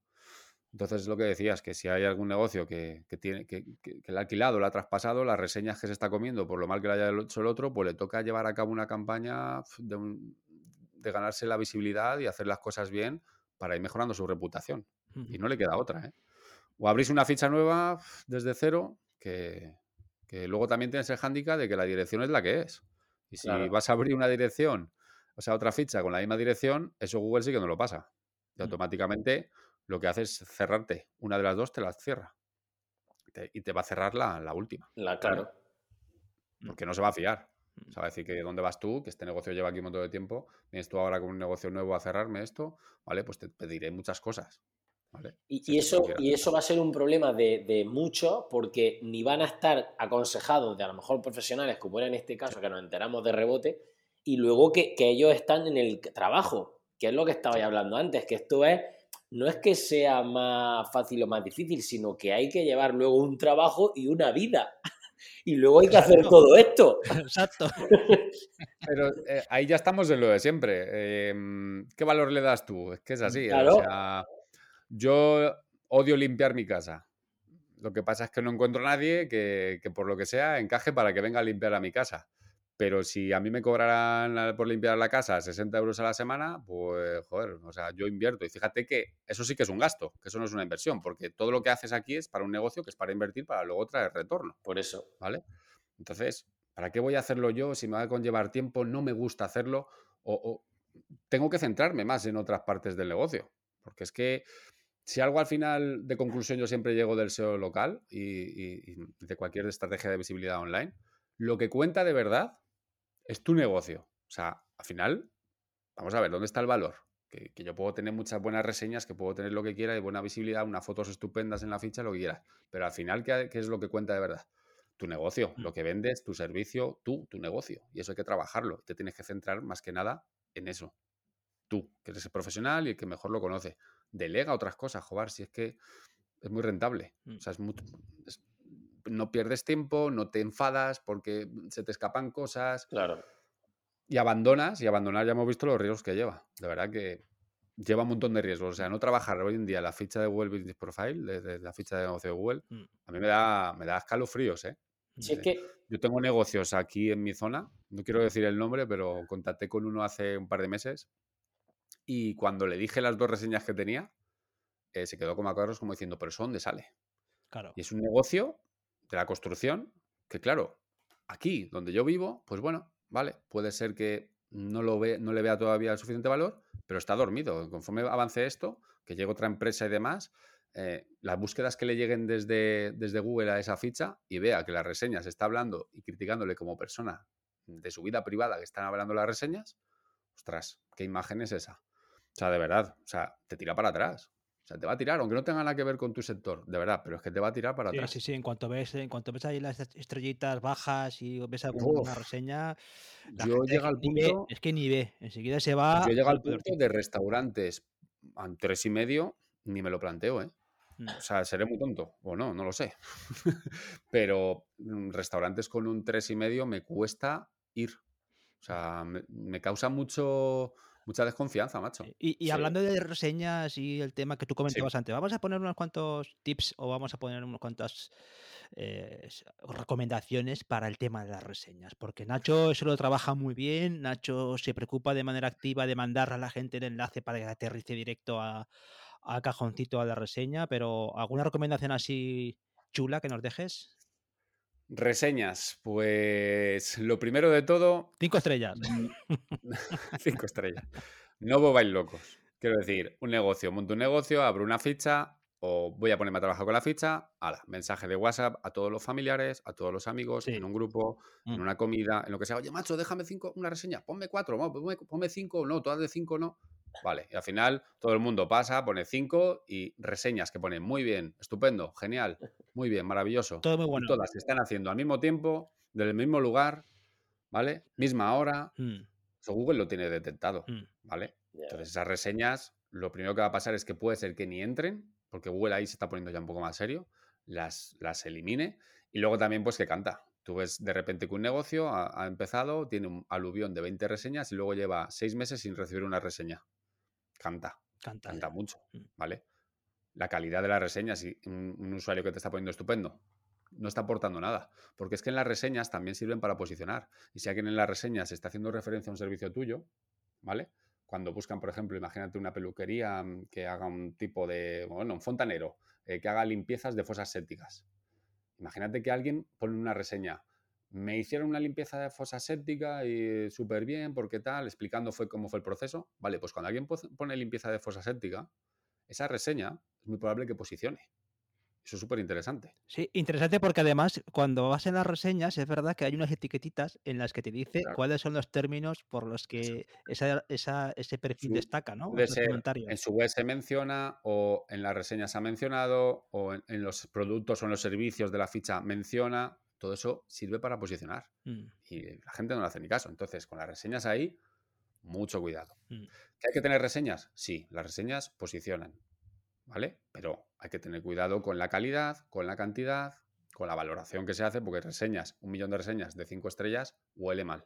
Entonces, lo que decías, que si hay algún negocio que, que tiene, que, que- que le ha alquilado, le ha traspasado, las reseñas que se está comiendo por lo mal que le haya hecho el otro, pues le toca llevar a cabo una campaña de, un- de ganarse la visibilidad y hacer las cosas bien para ir mejorando su reputación. Y no le queda otra, ¿eh? O abrís una ficha nueva desde cero, que, luego también tienes el hándicap de que la dirección es la que es. Y si Claro. vas a abrir una dirección, o sea, otra ficha con la misma dirección, eso Google sí que no lo pasa. Y Mm. automáticamente lo que hace es cerrarte. Una de las dos te las cierra. Te- y te va a cerrar la, la última. La, claro. Porque no se va a fiar. Mm. O sea, va a decir que dónde vas tú, que este negocio lleva aquí un montón de tiempo, vienes tú ahora con un negocio nuevo a cerrarme esto, ¿vale? Pues te pediré muchas cosas. ¿vale? Y, Si y eso, y eso va a ser un problema de, de muchos porque ni van a estar aconsejados de a lo mejor profesionales, como era en este caso, que nos enteramos de rebote, y luego que, que ellos están en el trabajo, que es lo que estaba hablando antes, que esto es, no es que sea más fácil o más difícil, sino que hay que llevar luego un trabajo y una vida. Y luego hay que hacer todo esto. Exacto. Pero eh, ahí ya estamos en lo de siempre. Em, ¿Qué valor le das tú? Es que es así. ¿eh? Claro. O sea, yo odio limpiar mi casa. Lo que pasa es que no encuentro a nadie que, que por lo que sea encaje para que venga a limpiar a mi casa. Pero si a mí me cobraran por limpiar la casa 60 euros a la semana, pues joder, o sea, yo invierto. Y fíjate que eso sí que es un gasto, que eso no es una inversión, porque todo lo que haces aquí es para un negocio que es para invertir para luego traer retorno. Por eso. ¿vale? Entonces, ¿para qué voy a hacerlo yo si me va a conllevar tiempo? No me gusta hacerlo o, o tengo que centrarme más en otras partes del negocio. Porque es que si algo al final de conclusión yo siempre llego del SEO local y, y- y de cualquier estrategia de visibilidad online, lo que cuenta de verdad es tu negocio. O sea, al final, vamos a ver, ¿dónde está el valor? Que, que yo puedo tener muchas buenas reseñas, que puedo tener lo que quiera y buena visibilidad, unas fotos estupendas en la ficha, lo que quieras. Pero al final, ¿qué, qué es lo que cuenta de verdad? Tu negocio, Mm. lo que vendes, tu servicio, tú, tu negocio. Y eso hay que trabajarlo. Te tienes que centrar más que nada en eso. Tú, que eres el profesional y el que mejor lo conoce. Delega otras cosas, Jobar, si es que es muy rentable. Mm. O sea, es muy- es- no pierdes tiempo, no te enfadas porque se te escapan cosas Claro. y abandonas, y abandonar ya hemos visto los riesgos que lleva. De verdad que lleva un montón de riesgos. O sea, no trabajar hoy en día la ficha de Google Business Profile, de, de la ficha de negocio de Google, Mm. a mí me da, me da escalofríos, ¿eh? Si es Sí. que, Yo tengo negocios aquí en mi zona, no quiero decir el nombre, pero contacté con uno hace un par de meses y cuando le dije las dos reseñas que tenía, eh, se quedó como a cuadros como diciendo, pero ¿eso dónde sale? Claro. Y es un negocio de la construcción, que claro, aquí donde yo vivo, pues bueno, vale, puede ser que no, lo ve, no le vea todavía el suficiente valor, pero está dormido. Conforme avance esto, que llegue otra empresa y demás, eh, las búsquedas que le lleguen desde, desde Google a esa ficha y vea que las reseñas está hablando y criticándole como persona de su vida privada que están hablando las reseñas, ostras, ¿qué imagen es esa? O sea, de verdad, o sea, te tira para atrás. O sea, te va a tirar, aunque no tenga nada que ver con tu sector, de verdad, pero es que te va a tirar para Sí, atrás. sí, sí. En cuanto ves, en cuanto ves ahí las estrellitas bajas y ves alguna Uf, reseña, yo llega al ve, punto, es que ni ve. Enseguida se va yo llega al punto de restaurantes a tres y medio, ni me lo planteo, ¿eh? Mm. O sea, seré muy tonto, o no, no lo sé. Pero mm, restaurantes con un tres y medio me cuesta ir. O sea, me, me causa mucho, mucha desconfianza, macho. Sí. Y, y Sí. hablando de reseñas y el tema que tú Sí. comentabas antes, vamos a poner unos cuantos tips o vamos a poner unos cuantas eh, recomendaciones para el tema de las reseñas, porque Nacho eso lo trabaja muy bien, Nacho se preocupa de manera activa de mandar a la gente el enlace para que aterrice directo a, a cajoncito a la reseña, pero ¿alguna recomendación así chula que nos dejes? Reseñas, pues lo primero de todo, Cinco estrellas. cinco estrellas. No volváis locos. Quiero decir, un negocio, monto un negocio, abro una ficha o voy a ponerme a trabajar con la ficha, ala, mensaje de WhatsApp a todos los familiares, a todos los amigos, Sí. en un grupo, en Mm. una comida, en lo que sea. Oye, macho, déjame cinco, una reseña, ponme cuatro, no, ponme, ponme cinco, no, todas de cinco, no. Vale, y al final todo el mundo pasa, pone cinco y reseñas que ponen muy bien, estupendo, genial, muy bien, maravilloso. Todo muy Y bueno. todas se están haciendo al mismo tiempo, del mismo lugar, ¿vale? Misma hora. Mm, Eso Google lo tiene detectado, mm. ¿vale? Entonces esas reseñas, lo primero que va a pasar es que puede ser que ni entren, porque Google ahí se está poniendo ya un poco más serio, las, las elimine y luego también pues que canta. Tú ves de repente que un negocio ha, ha empezado, tiene un aluvión de 20 reseñas y luego lleva seis meses sin recibir una reseña. Canta, Canta. canta mucho, Mm. ¿vale? La calidad de las reseñas y un, un usuario que te está poniendo estupendo no está aportando nada, porque es que en las reseñas también sirven para posicionar. Y si alguien en las reseñas está haciendo referencia a un servicio tuyo, ¿vale? Cuando buscan, por ejemplo, imagínate una peluquería mm, que haga un tipo de, bueno, un fontanero, eh, que haga limpiezas de fosas sépticas. Imagínate que alguien pone una reseña. Me hicieron una limpieza de fosa séptica y súper bien, porque tal, explicando fue cómo fue el proceso. Vale, pues cuando alguien po- pone limpieza de fosa séptica, esa reseña es muy probable que posicione. Eso es súper interesante. Sí, interesante porque además cuando vas en las reseñas es verdad que hay unas etiquetitas en las que te dice Claro. cuáles son los términos por los que esa, esa- ese perfil destaca, ¿no? Ser, comentarios. en su web se menciona, o en las reseñas se ha mencionado, o en, en los productos o en los servicios de la ficha menciona. Todo eso sirve para posicionar. Mm, Y la gente no le hace ni caso. Entonces, con las reseñas ahí, mucho cuidado. mm. ¿Que hay que tener reseñas? Sí, las reseñas posicionan. ¿Vale? Pero hay que tener cuidado con la calidad, con la cantidad, con la valoración que se hace, porque reseñas, un millón de reseñas de cinco estrellas, huele mal.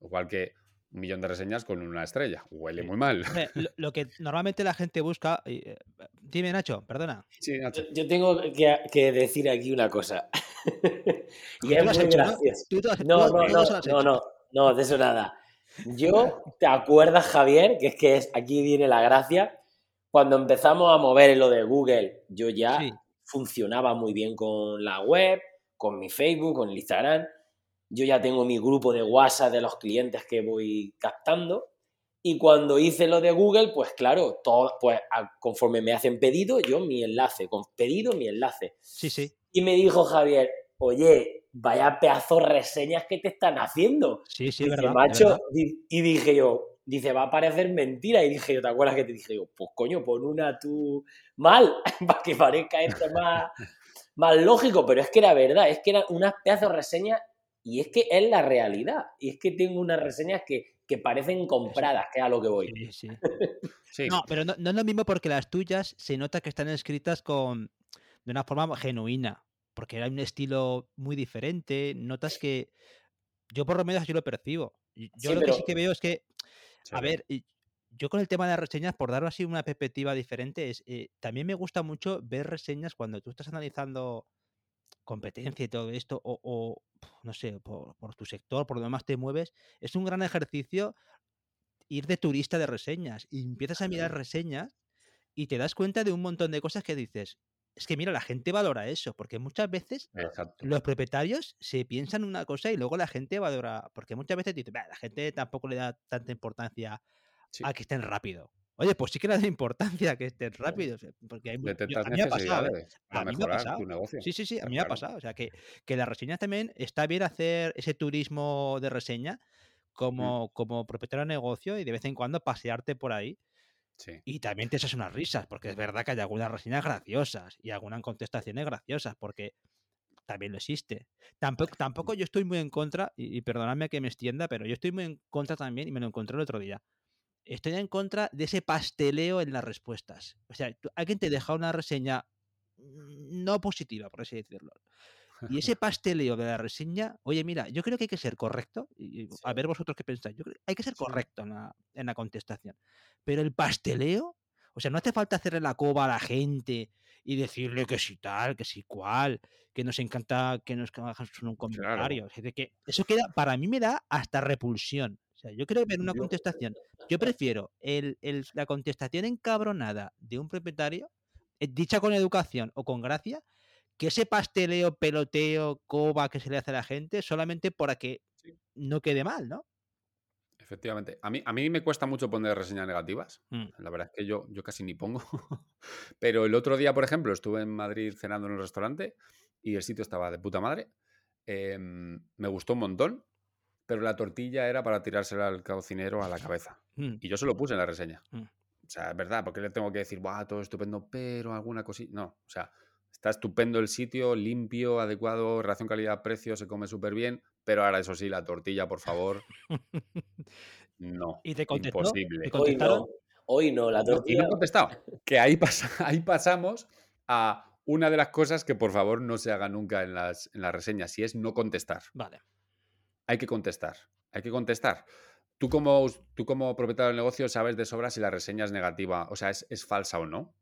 Igual que un millón de reseñas con una estrella, huele Sí. muy mal. Lo, lo que normalmente la gente busca... eh, dime, Nacho, perdona. Sí, Nacho. Yo, yo tengo que, que decir aquí una cosa. y Tú es muy gracioso. Tú, lo has- No, no, no, no, hecho. no, no, de eso nada. Yo, ¿te acuerdas, Javier? Que es que es, aquí viene la gracia. Cuando empezamos a mover lo de Google, yo ya Sí. funcionaba muy bien con la web, con mi Facebook, con el Instagram. Yo ya tengo mi grupo de WhatsApp de los clientes que voy captando. Y cuando hice lo de Google, pues claro, todo, pues a- conforme me hacen pedido, yo mi enlace, con pedido mi enlace. Sí, sí. Y me dijo Javier, oye, vaya pedazo reseñas que te están haciendo. Sí, sí, dice, verdad. macho, verdad. y dije yo, dice, va a parecer mentira. Y dije yo, ¿te acuerdas que te dije yo? Pues coño, pon una tú mal, para que parezca esto más, más lógico. Pero es que era verdad, es que eran unas pedazos reseñas y es que es la realidad. Y es que tengo unas reseñas que, que parecen compradas, que es a lo que voy. Sí, sí. Sí, No, pero no, no es lo mismo porque las tuyas se nota que están escritas con de una forma genuina, porque hay un estilo muy diferente, notas que yo por lo menos yo lo percibo. Yo Sí, lo que sí que veo es que, a ve. ver, yo con el tema de las reseñas, por dar así una perspectiva diferente, es eh, también me gusta mucho ver reseñas cuando tú estás analizando competencia y todo esto, o, o, no sé, por, por tu sector, por lo demás te mueves, es un gran ejercicio ir de turista de reseñas y empiezas a mirar reseñas y te das cuenta de un montón de cosas que dices, es que mira, la gente valora eso, porque muchas veces los propietarios se piensan una cosa y luego la gente valora, porque muchas veces dice, la gente tampoco le da tanta importancia a que estén rápido. Oye, pues sí que le da importancia que estén rápidos, porque hay, a mí me ha pasado. ¿eh? A mí me ha pasado. Sí, sí, sí, a mí me ha pasado. O sea, que, que las reseñas también está bien hacer ese turismo de reseña mm. como, como propietario de negocio y de vez en cuando pasearte por ahí y también te echas unas risas, porque es verdad que hay algunas reseñas graciosas y algunas contestaciones graciosas, porque también lo existe. Tampoco, tampoco yo estoy muy en contra, y, perdonadme que me extienda, pero yo estoy muy en contra también, y me lo encontré el otro día. Estoy en contra de ese pasteleo en las respuestas. O sea, alguien te deja una reseña no positiva, por así decirlo. Y ese pasteleo de la reseña, oye, mira, yo creo que hay que ser correcto. Y, A ver vosotros qué pensáis. Yo creo hay que ser correcto en la, en la, contestación. Pero el pasteleo, o sea, no hace falta hacerle la coba a la gente y decirle que sí tal, que sí cual, que nos encanta que nos hagan un comentario. que eso queda, para mí me da hasta repulsión. O sea, yo creo que en una contestación, yo prefiero el, el, la contestación encabronada de un propietario, eh, dicha con educación o con gracia, que ese pasteleo, peloteo, coba que se le hace a la gente solamente para que no quede mal, ¿no? Efectivamente. A mí, a mí me cuesta mucho poner reseñas negativas. Mm. La verdad es que yo, yo casi ni pongo. Pero el otro día, por ejemplo, estuve en Madrid cenando en un restaurante y el sitio estaba de puta madre. Em, me gustó un montón, pero la tortilla era para tirársela al cocinero a la cabeza. Mm. Y yo se lo puse en la reseña. Mm. O sea, es verdad, porque le tengo que decir, ¡buah, todo estupendo, pero alguna cosita. No, o sea, Está estupendo el sitio, limpio, adecuado, relación calidad-precio, se come súper bien, pero ahora eso sí, la tortilla, por favor. No. ¿Y te contestó? Imposible. Hoy no, hoy no, la tortilla. No, he contestado. Que ahí, ahí pasamos a una de las cosas que por favor no se haga nunca en las, en las reseñas, y es no contestar. Vale. Hay que contestar. Hay que contestar. Tú como, tú como propietario del negocio sabes de sobra si la reseña es negativa, o sea, es, es falsa o no.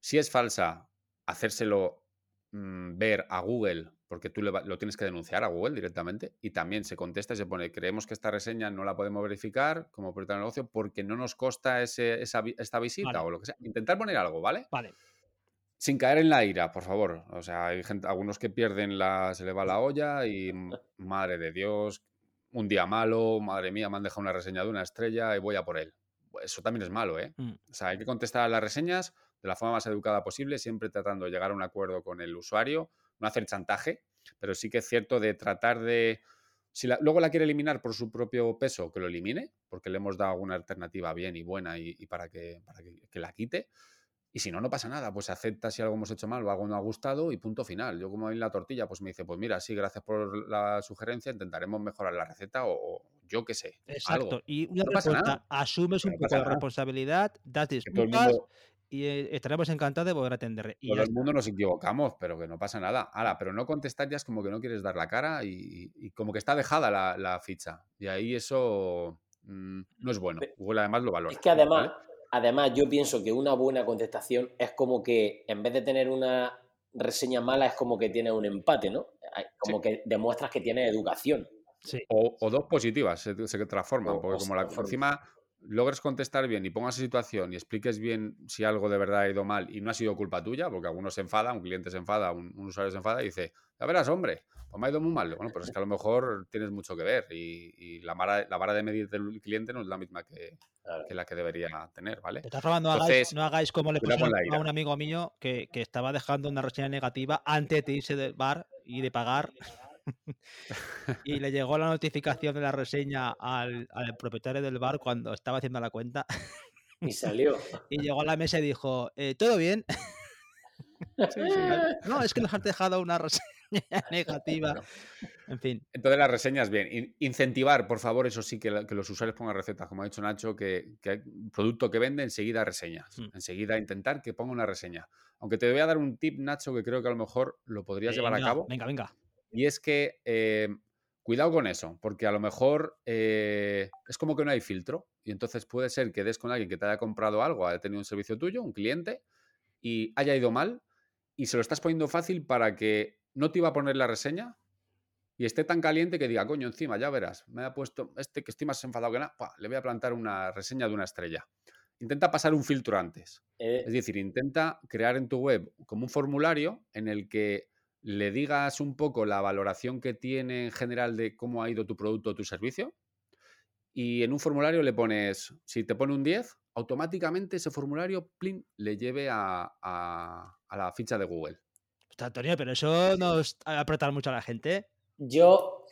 Si es falsa, hacérselo mm, ver a Google, porque tú lo tienes que denunciar a Google directamente, y también se contesta y se pone, creemos que esta reseña no la podemos verificar como propietario de negocio porque no nos costa ese, esa, esta visita o lo que sea. Intentar poner algo, ¿vale? Vale. Sin caer en la ira, por favor. O sea, hay gente, algunos que pierden la, se le va la olla y madre de Dios, un día malo, madre mía, me han dejado una reseña de una estrella y voy a por él. Eso también es malo, ¿eh? Mm. O sea, hay que contestar a las reseñas de la forma más educada posible, siempre tratando de llegar a un acuerdo con el usuario, no hacer chantaje, pero sí que es cierto de tratar de... Si luego la quiere eliminar por su propio peso, que lo elimine, porque le hemos dado alguna alternativa bien y buena y, para, que, para que, la quite. Y si no, no pasa nada, pues acepta si algo hemos hecho mal o algo no ha gustado y punto final. Yo como en la tortilla, pues me dice, pues mira, sí, gracias por la sugerencia, intentaremos mejorar la receta o, yo qué sé. Exacto. Y una no asumes un poco de responsabilidad, das disculpas y eh, estaremos encantados de poder atenderle. Y Todo el mundo nos equivocamos, pero que no pasa nada. Ahora, pero no contestar ya es como que no quieres dar la cara y, como que está dejada la, ficha. Y ahí eso mm, no es bueno. Google además lo valora. Es que además, además yo pienso que una buena contestación es como que en vez de tener una reseña mala es como que tiene un empate, ¿no? Como que demuestras que tiene educación. Sí. O, dos positivas se, transforman, porque como la, encima logres contestar bien y pongas situación y expliques bien si algo de verdad ha ido mal y no ha sido culpa tuya, porque alguno se enfada, un cliente se enfada, un, usuario se enfada y dice, ya verás, hombre, pues me ha ido muy mal. Bueno, pero es que a lo mejor tienes mucho que ver y, la, vara, la vara de medir del cliente no es la misma que, la que debería tener, ¿vale? De todas no, hagáis, como le pasó a un amigo mío que, que estaba dejando una reseña negativa antes de irse del bar y de pagar y le llegó la notificación de la reseña al, propietario del bar cuando estaba haciendo la cuenta. Y salió. y llegó a la mesa y dijo, eh, ¿todo bien? No, es que nos has dejado una reseña negativa. En fin. Entonces las reseñas, bien. Incentivar, por favor, eso sí, que, los usuarios pongan recetas. Como ha dicho Nacho, que, que producto que vende, enseguida reseñas. Mm. Enseguida intentar que ponga una reseña. Aunque te voy a dar un tip, Nacho, que creo que a lo mejor lo podrías llevar a cabo. Venga, venga. Y es que eh, cuidado con eso, porque a lo mejor eh, es como que no hay filtro. Y entonces puede ser que des con alguien que te haya comprado algo, haya tenido un servicio tuyo, un cliente, y haya ido mal, y se lo estás poniendo fácil para que no te iba a poner la reseña y esté tan caliente que diga, coño, encima, ya verás, me ha puesto este que estoy más enfadado que nada, le voy a plantar una reseña de una estrella. intenta pasar un filtro antes. Eh, Es decir, intenta crear en tu web como un formulario en el que le digas un poco la valoración que tiene en general de cómo ha ido tu producto o tu servicio. Y en un formulario le pones, si te pone un 10, automáticamente ese formulario, plin, le lleve a, a- a la ficha de Google. Antonio, pero eso nos va a apretar mucho a la gente. yo,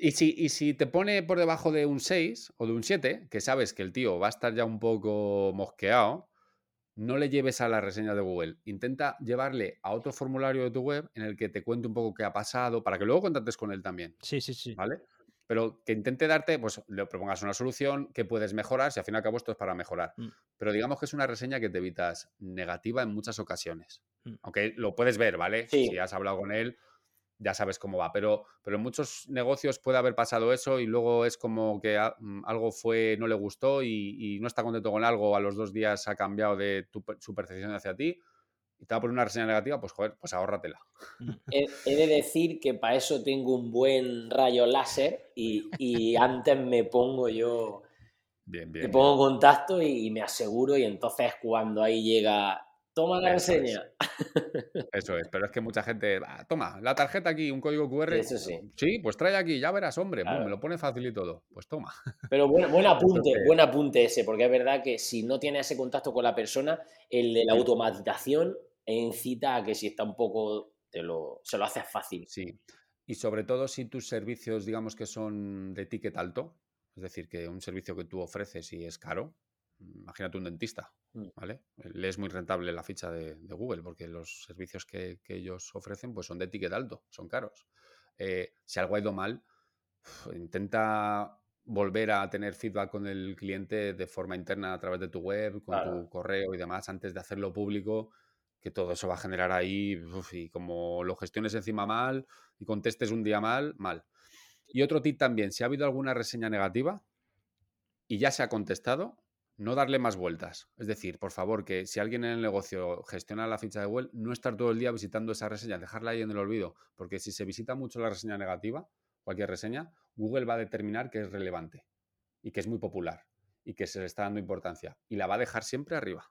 Y si, y si te pone por debajo de un 6 o de un 7, que sabes que el tío va a estar ya un poco mosqueado, no le lleves a la reseña de Google. Intenta llevarle a otro formulario de tu web en el que te cuente un poco qué ha pasado, para que luego contactes con él también, Sí, sí, sí. ¿vale? Pero que intente darte, pues le propongas una solución que puedes mejorar, si al fin y al cabo esto es para mejorar. Mm. Pero digamos que es una reseña que te evitas negativa en muchas ocasiones. Mm. Aunque lo puedes ver, ¿vale? Sí. Si has hablado con él, ya sabes cómo va. Pero, pero en muchos negocios puede haber pasado eso y luego es como que a- mm, algo fue, no le gustó y, y no está contento con algo, a los dos días ha cambiado de tu su percepción hacia ti y te va a poner una reseña negativa, pues joder, pues ahórratela. He, he de decir que para eso tengo un buen rayo láser y, y antes me pongo yo, Bien, bien. me pongo en contacto y, me aseguro y entonces cuando ahí llega, toma la Eso es. reseña. Eso es, pero es que mucha gente, "Ah, toma, la tarjeta aquí, un código QR. Eso sí. Sí, pues trae aquí, ya verás, hombre, pum, Claro. me lo pone fácil y todo. Pues toma. Pero buen, buen apunte, Entonces- buen apunte ese, porque es verdad que si no tienes ese contacto con la persona, el de la automatización incita a que si está un poco, te lo, se lo haces fácil. Sí. Y sobre todo si tus servicios, digamos que son de ticket alto, es decir, que un servicio que tú ofreces y es caro, imagínate un dentista, Mm. ¿vale? Le es muy rentable la ficha de, de Google porque los servicios que, que ellos ofrecen pues son de ticket alto, son caros. Eh, si algo ha ido mal, intenta volver a tener feedback con el cliente de forma interna a través de tu web, con Claro. tu correo y demás, antes de hacerlo público, que todo eso va a generar ahí, uf, y como lo gestiones encima mal y contestes un día mal, mal. Y otro tip también, si ha habido alguna reseña negativa y ya se ha contestado, no darle más vueltas. Es decir, por favor, que si alguien en el negocio gestiona la ficha de Google, no estar todo el día visitando esa reseña, dejarla ahí en el olvido, porque si se visita mucho la reseña negativa, cualquier reseña, Google va a determinar que es relevante y que es muy popular y que se le está dando importancia y la va a dejar siempre arriba.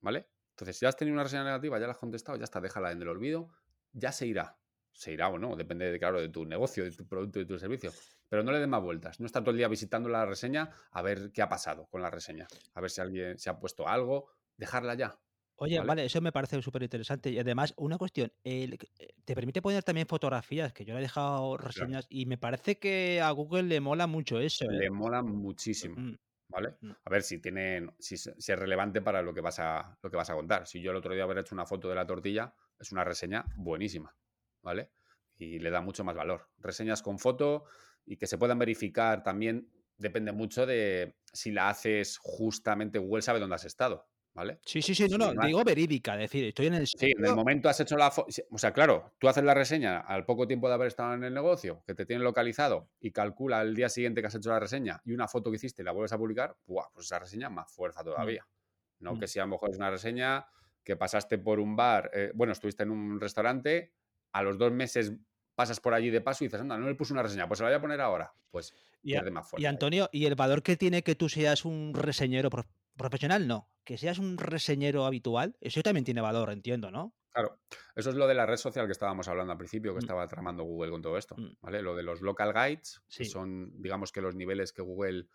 ¿Vale? Entonces, si has tenido una reseña negativa, ya la has contestado, ya está, déjala en el olvido, ya se irá. Se irá o no, depende, de, claro, de tu negocio, de tu producto y de tu servicio. Pero no le den más vueltas. No estar todo el día visitando la reseña a ver qué ha pasado con la reseña. A ver si alguien se ha puesto algo. Dejarla ya. Oye, ¿Vale? vale, eso me parece súper interesante. Y además, una cuestión, el- eh, te permite poner también fotografías, que yo le he dejado reseñas, y me parece que a Google le mola mucho eso. ¿eh? Le mola muchísimo. Mm, ¿Vale? Mm. A ver si tienen, si, si es relevante para lo que vas a, lo que vas a contar. Si yo el otro día haber hecho una foto de la tortilla, es una reseña buenísima, ¿vale? Y le da mucho más valor. Reseñas con foto y que se puedan verificar también depende mucho de si la haces justamente, Google sabe dónde has estado, ¿vale? Sí, sí, sí, no, no, digo verídica, es decir, estoy en el Sí, en el momento has hecho la foto. O sea, claro, tú haces la reseña al poco tiempo de haber estado en el negocio, que te tienen localizado y calcula el día siguiente que has hecho la reseña y una foto que hiciste y la vuelves a publicar, ¡buah! pues esa reseña más fuerza todavía. No Mm. que si a lo mejor es una reseña que pasaste por un bar, eh, bueno, estuviste en un restaurante, a los dos meses pasas por allí de paso y dices, anda, no le puse una reseña, pues se la voy a poner ahora. Pues Y, a- más fuerza. y Antonio, ¿y el valor que tiene que tú seas un reseñero profesional? No, que seas un reseñero habitual, eso también tiene valor, entiendo, ¿no? Claro, eso es lo de la red social que estábamos hablando al principio, que Mm. estaba tramando Google con todo esto, Mm. ¿vale? Lo de los local guides, que son, digamos que los niveles que Google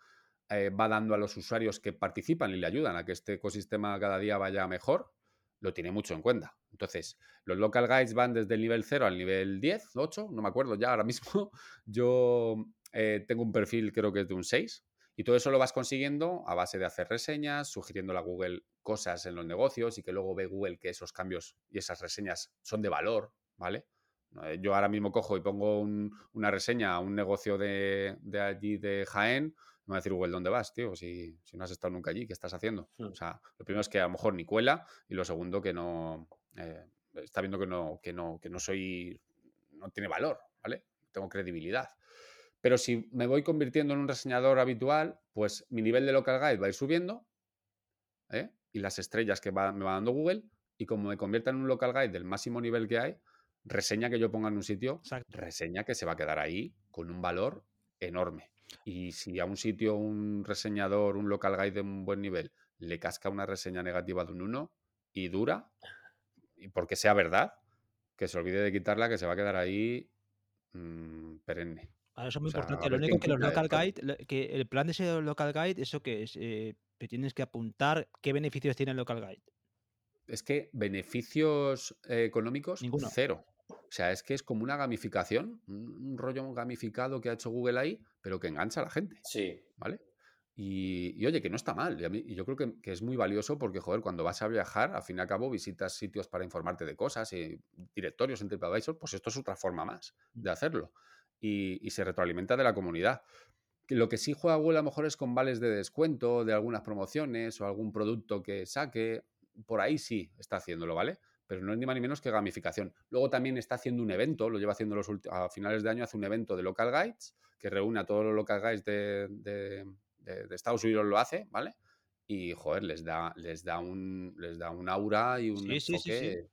eh, va dando a los usuarios que participan y le ayudan a que este ecosistema cada día vaya mejor, lo tiene mucho en cuenta. Entonces, los local guides van desde el nivel 0 al nivel 10, 8, no me acuerdo ya ahora mismo. Yo eh, tengo un perfil, creo que es de un 6, y todo eso lo vas consiguiendo a base de hacer reseñas, sugiriéndole a Google cosas en los negocios y que luego ve Google que esos cambios y esas reseñas son de valor, ¿vale? Eh, Yo ahora mismo cojo y pongo un- una reseña a un negocio de, de allí de Jaén, me va a decir Google, ¿dónde vas, tío? Si, si no has estado nunca allí, ¿qué estás haciendo? Hmm. O sea, lo primero es que a lo mejor ni cuela y lo segundo que no... eh, está viendo que no, que, no, que no soy... no tiene valor, ¿vale? Tengo credibilidad. Pero si me voy convirtiendo en un reseñador habitual, pues mi nivel de local guide va a ir subiendo ¿eh? y las estrellas que va- me va dando Google. Y como me convierta en un local guide del máximo nivel que hay, reseña que yo ponga en un sitio, Exacto. reseña que se va a quedar ahí con un valor enorme. Y si a un sitio, un reseñador, un local guide de un buen nivel, le casca una reseña negativa de un 1 y dura, y porque sea verdad, que se olvide de quitarla, que se va a quedar ahí mmm, perenne. Ahora eso es muy O sea, importante. Lo único que los local guide, que el plan de ese local guide, eso que es, eh, te tienes que apuntar qué beneficios tiene el local guide. Es que beneficios eh, económicos, Ninguno. cero. O sea, es que es como una gamificación, un, rollo gamificado que ha hecho Google ahí, pero que engancha a la gente, Sí. ¿vale? Y, y oye, que no está mal. Y, a mí- y yo creo que, que es muy valioso porque, joder, cuando vas a viajar, al fin y al cabo visitas sitios para informarte de cosas y directorios en TripAdvisor, pues esto es otra forma más de hacerlo. Y, y se retroalimenta de la comunidad. Lo que sí juega Google a lo mejor es con vales de descuento de algunas promociones o algún producto que saque. Por ahí sí está haciéndolo, ¿vale? Pero no es ni más ni menos que gamificación. Luego también está haciendo un evento, lo lleva haciendo los a finales de año, hace un evento de local guides que reúne a todos los local guides de, de- de- de Estados Unidos, lo hace, ¿vale? Y joder, les da, les da un, les da un aura y un Sí, sí, sí, enfoque. sí.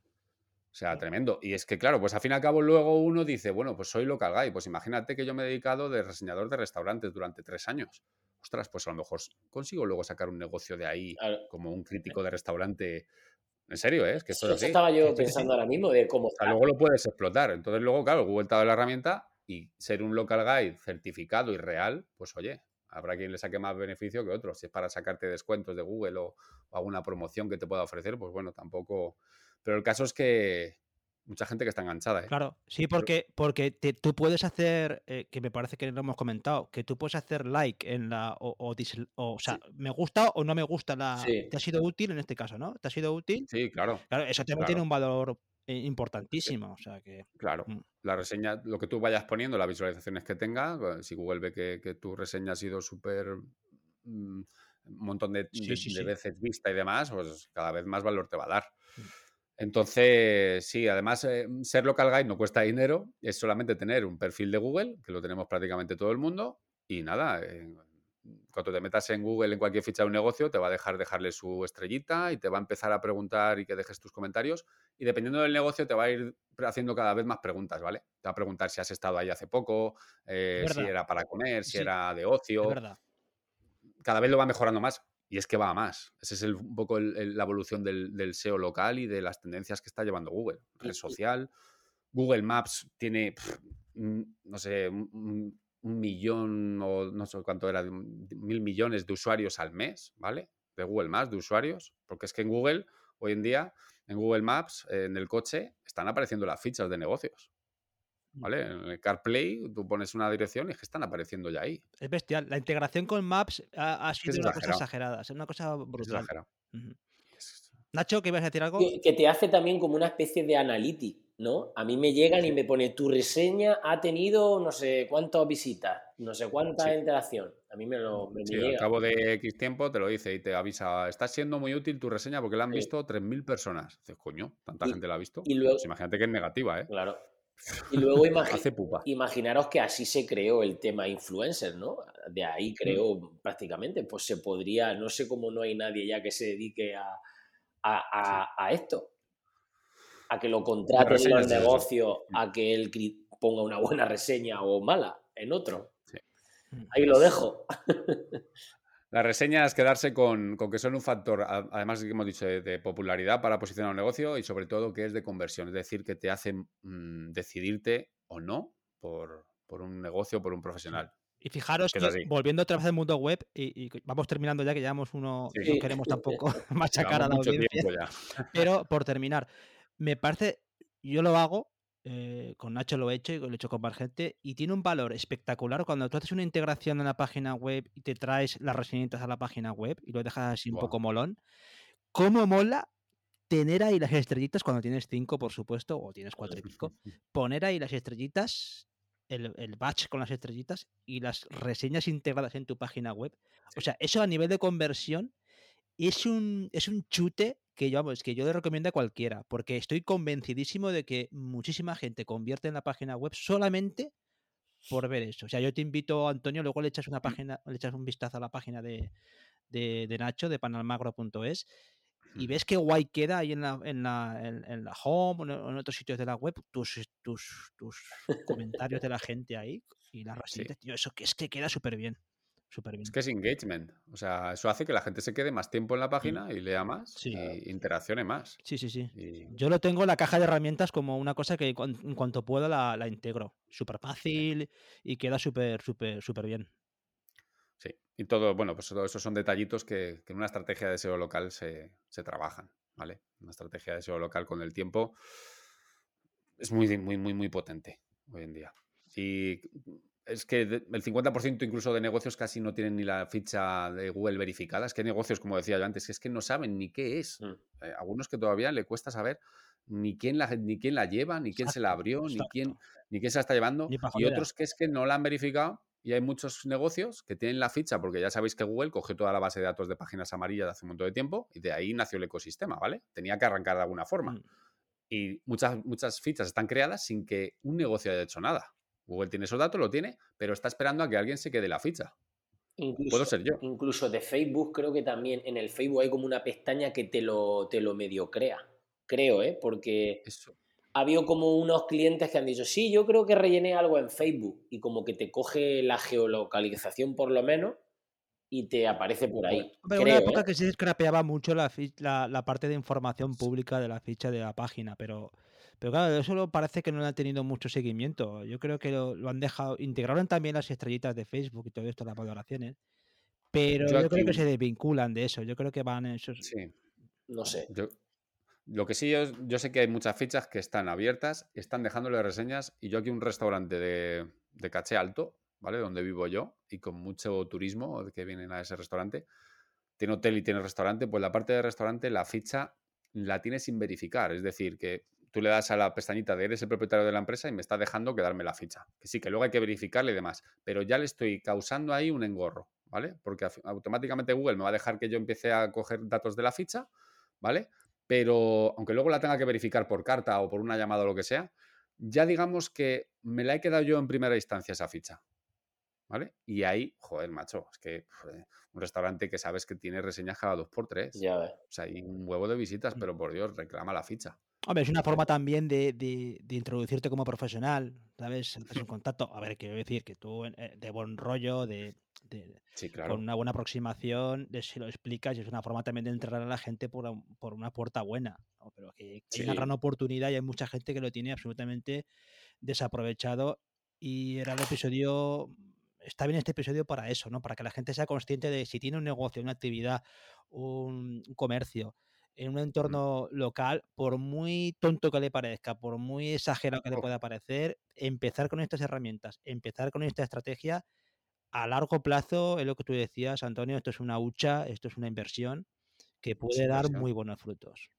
O sea, tremendo. Y es que, claro, pues al fin y al cabo luego uno dice, bueno, pues soy local guy. Pues imagínate que yo me he dedicado de reseñador de restaurantes durante tres años. Ostras, pues a lo mejor consigo luego sacar un negocio de ahí como un crítico de restaurante. En serio, ¿eh? Es que esto Eso, es eso así. estaba yo sí. pensando ahora mismo de cómo O sea, luego lo puedes explotar. Entonces luego, claro, Google te da la herramienta y ser un local guide certificado y real, pues oye, habrá quien le saque más beneficio que otros. Si es para sacarte descuentos de Google o, o alguna promoción que te pueda ofrecer, pues bueno, tampoco... Pero el caso es que mucha gente que está enganchada, ¿eh? Claro, sí, porque, porque te- tú puedes hacer, eh, que me parece que lo hemos comentado, que tú puedes hacer like en la, o, o, o, o sea, me gusta o no me gusta la, Sí. te ha sido útil en este caso, ¿no? ¿Te ha sido útil? Sí, claro, Claro, eso también claro. tiene un valor eh, importantísimo, o sea que... claro. Mm. La reseña, lo que tú vayas poniendo, las visualizaciones que tenga, pues, si Google ve que, que tu reseña ha sido súper... mm, un montón de, Sí, de- sí, de sí. veces vista y demás, pues cada vez más valor te va a dar. Entonces, sí, además eh, ser local guide no cuesta dinero, es solamente tener un perfil de Google, que lo tenemos prácticamente todo el mundo, y nada, eh, cuando te metas en Google en cualquier ficha de un negocio, te va a dejar dejarle su estrellita y te va a empezar a preguntar y que dejes tus comentarios, y dependiendo del negocio te va a ir haciendo cada vez más preguntas, ¿vale? Te va a preguntar si has estado ahí hace poco, eh, Es si era para comer, si Sí, era de Es ocio, verdad. cada vez lo va mejorando más. Y es que va a más. Esa es el- un poco el- el- la evolución del, del SEO local y de las tendencias que está llevando Google. Red social. Google Maps tiene, no sé, un, un- millón o no sé cuánto era, mil millones de usuarios al mes, ¿vale? De Google Maps, de usuarios. Porque es que en Google, hoy en día, en Google Maps, en el coche, están apareciendo las fichas de negocios. ¿Vale? En el CarPlay tú pones una dirección y es que están apareciendo ya ahí. Es bestial. La integración con Maps ha, sido es una cosa exagerada, es una cosa brutal. Es- Nacho, ¿qué ibas a decir algo? Que, que te hace también como una especie de analytics, ¿no? A mí me llegan y Sí. me pone tu reseña ha tenido no sé cuántas visitas, no sé cuánta Sí. interacción. A mí me lo me, me Sí, al llega. cabo de X tiempo te lo dice y te avisa, está siendo muy útil tu reseña porque la han Sí. visto 3.000 personas. Dices, coño, tanta Y- gente la ha visto. y luego- Pues imagínate que es negativa, ¿eh? Claro. Y luego imagi- Hace pupa. imaginaros que así se creó el tema influencer, ¿no? De Mm. ahí creó prácticamente. Pues se podría, no sé cómo no hay nadie ya que se dedique a, a- a- a esto. A que lo contraten reseñas los negocios, Mm. a que él ponga una buena reseña o mala en otro. Mm. Ahí lo dejo. La reseña es quedarse con, con que son un factor, además que hemos dicho, de, de popularidad para posicionar un negocio y sobre todo que es de conversión, es decir, que te hacen mm, decidirte o no por, por un negocio, por un profesional. Y fijaros Que volviendo otra vez al mundo web, y, y vamos terminando ya, que llevamos uno, Sí. no queremos tampoco machacar a la audiencia. ya. Pero por terminar, me parece, yo lo hago, eh, con Nacho lo he hecho y lo he hecho con más gente, y tiene un valor espectacular cuando tú haces una integración en la página web y te traes las reseñitas a la página web y lo dejas así un poco molón. ¿Cómo mola tener ahí las estrellitas cuando tienes cinco, por supuesto, o tienes cuatro y pico? Poner ahí las estrellitas, el, el batch con las estrellitas y las reseñas integradas en tu página web. O sea, eso a nivel de conversión es un, es un chute que yo, vamos, que yo le recomiendo a cualquiera, porque estoy convencidísimo de que muchísima gente convierte en la página web solamente por ver eso. O sea, yo te invito, Antonio, luego le echas una página, le echas un vistazo a la página de, de, de Nacho, de panalmagro.es, y ves qué guay queda ahí en la, en la, en, la home o en, otros sitios de la web, tus, tus, tus comentarios de la gente ahí y las reseñas, tío, eso que es que queda súper bien. Bien. Es que es engagement. O sea, eso hace que la gente se quede más tiempo en la página y lea más y interaccione más. Sí, sí, sí. Yo lo tengo en la caja de herramientas como una cosa que en cuanto puedo la, la integro. Súper fácil y queda súper, súper, súper bien. Sí, y todo, bueno, pues todo eso son detallitos que, en una estrategia de SEO local se, trabajan, ¿vale? Una estrategia de SEO local con el tiempo es muy, muy, muy, muy potente hoy en día. Y es que el 50% incluso de negocios casi no tienen ni la ficha de Google verificada. Es que hay negocios, como decía yo antes, que es que no saben ni qué es. Mm. Eh, algunos que todavía le cuesta saber ni quién la, ni quién la lleva, ni quién se la abrió, ni quién, ni quién se la está llevando. Y otros que es que no la han verificado y hay muchos negocios que tienen la ficha, porque ya sabéis que Google cogió toda la base de datos de páginas amarillas hace un montón de tiempo y de ahí nació el ecosistema, ¿vale? Tenía que arrancar de alguna forma. Mm. Y muchas, muchas fichas están creadas sin que un negocio haya hecho nada. Google tiene esos datos, lo tiene, pero está esperando a que alguien se quede la ficha. Puedo ser yo. Incluso de Facebook, creo que también en el Facebook hay como una pestaña que te lo, te lo medio crea. Creo, ¿eh? Porque Eso ha habido como unos clientes que han dicho, sí, yo creo que rellené algo en Facebook y como que te coge la geolocalización por lo menos y te aparece por ahí. Pero una época ¿eh? que se scrapeaba mucho la, la, parte de información pública de la ficha de la página, pero, pero claro, eso parece que no ha tenido mucho seguimiento. Yo creo que lo, han dejado, integraron también las estrellitas de Facebook y todo esto, las valoraciones, pero yo, creo que se desvinculan de eso, yo creo que van en esos... Sí. No sé. Lo que sí, yo, yo, sé que hay muchas fichas que están abiertas, están dejándole reseñas y yo aquí un restaurante de, de caché alto, ¿vale? Donde vivo yo y con mucho turismo que vienen a ese restaurante, tiene hotel y tiene restaurante, pues la parte de restaurante la ficha la tiene sin verificar, es decir, que tú le das a la pestañita de eres el propietario de la empresa y me está dejando quedarme la ficha. Que sí, que luego hay que verificarle y demás, pero ya le estoy causando ahí un engorro, ¿vale? Porque automáticamente Google me va a dejar que yo empiece a coger datos de la ficha, ¿vale? pero aunque luego la tenga que verificar por carta o por una llamada o lo que sea, ya digamos que me la he quedado yo en primera instancia esa ficha. ¿Vale? Y ahí, joder, macho, es que un restaurante que sabes que tiene reseñas cada dos por tres. Ya ves. O sea, hay un huevo de visitas, mm. pero por Dios, reclama la ficha. Hombre, es una forma también de, de, introducirte como profesional, ¿sabes? Haces un contacto. A ver, quiero decir que tú, eh, de buen rollo, de, con una buena aproximación, de, si lo explicas, y es una forma también de entrar a la gente por, por una puerta buena. Pero que hay una gran oportunidad y hay mucha gente que lo tiene absolutamente desaprovechado. Y era el episodio. Está bien este episodio para eso, ¿no? Para que la gente sea consciente de si tiene un negocio, una actividad, un, comercio en un entorno local, por muy tonto que le parezca, por muy exagerado que le pueda parecer, empezar con estas herramientas, empezar con esta estrategia a largo plazo, es lo que tú decías, Antonio, esto es una hucha, esto es una inversión que puede dar muy buenos frutos.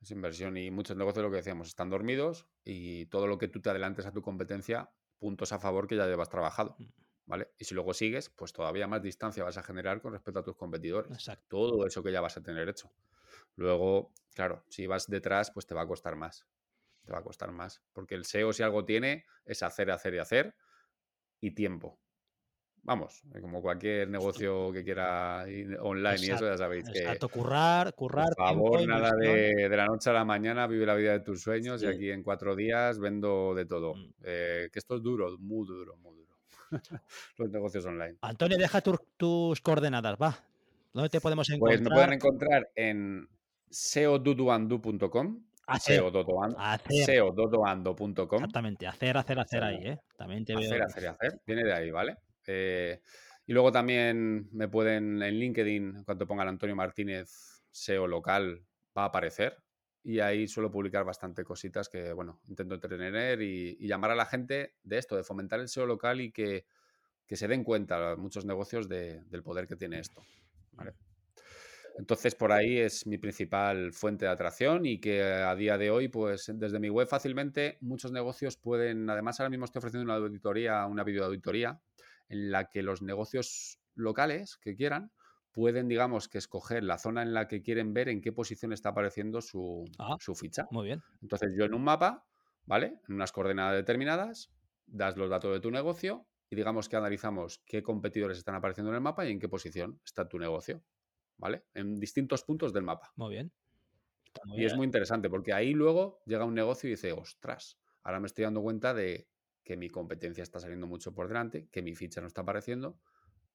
Es inversión y muchos negocios, lo que decíamos, están dormidos y todo lo que tú te adelantes a tu competencia, puntos a favor que ya llevas trabajado. Mm. ¿Vale? Y si luego sigues, pues todavía más distancia vas a generar con respecto a tus competidores. Exacto. Todo eso que ya vas a tener hecho. Luego, claro, si vas detrás, pues te va a costar más. Te va a costar más. Porque el SEO, si algo tiene, es hacer, hacer y hacer y tiempo vamos, eh, como cualquier negocio que quiera online y eso ya sabéis que... Exacto, currar, currar. Por favor, nada de, de, la noche a la mañana, vive la vida de tus sueños y aquí en cuatro días vendo de todo. Mm. Eh, que esto es duro, muy duro, muy duro. Los negocios online. Antonio, deja tus coordenadas, va. ¿Dónde te podemos encontrar? Pues me pueden encontrar en seoduduandu.com seododoando.com Exactamente, hacer, hacer, hacer ahí, ¿eh? También te hacer, hacer, hacer. Viene de ahí, ¿vale? Eh, y luego también me pueden en LinkedIn, cuando pongan Antonio Martínez SEO local, va a aparecer. Y ahí suelo publicar bastante cositas que, bueno, intento entretener y, llamar a la gente de esto, de fomentar el SEO local y que, se den cuenta muchos negocios del poder que tiene esto. Entonces, por ahí es mi principal fuente de atracción y que a día de hoy, pues desde mi web fácilmente muchos negocios pueden, además ahora mismo estoy ofreciendo una auditoría, una videoauditoría, en la que los negocios locales que quieran pueden, digamos, que escoger la zona en la que quieren ver en qué posición está apareciendo su, ah, su ficha. Muy bien. Entonces, yo en un mapa, ¿vale? En unas coordenadas determinadas, das los datos de tu negocio y digamos que analizamos qué competidores están apareciendo en el mapa y en qué posición está tu negocio, ¿vale? En distintos puntos del mapa. Muy bien. y es muy interesante porque ahí luego llega un negocio y dice, ostras, ahora me estoy dando cuenta de que mi competencia está saliendo mucho por delante, que mi ficha no está apareciendo.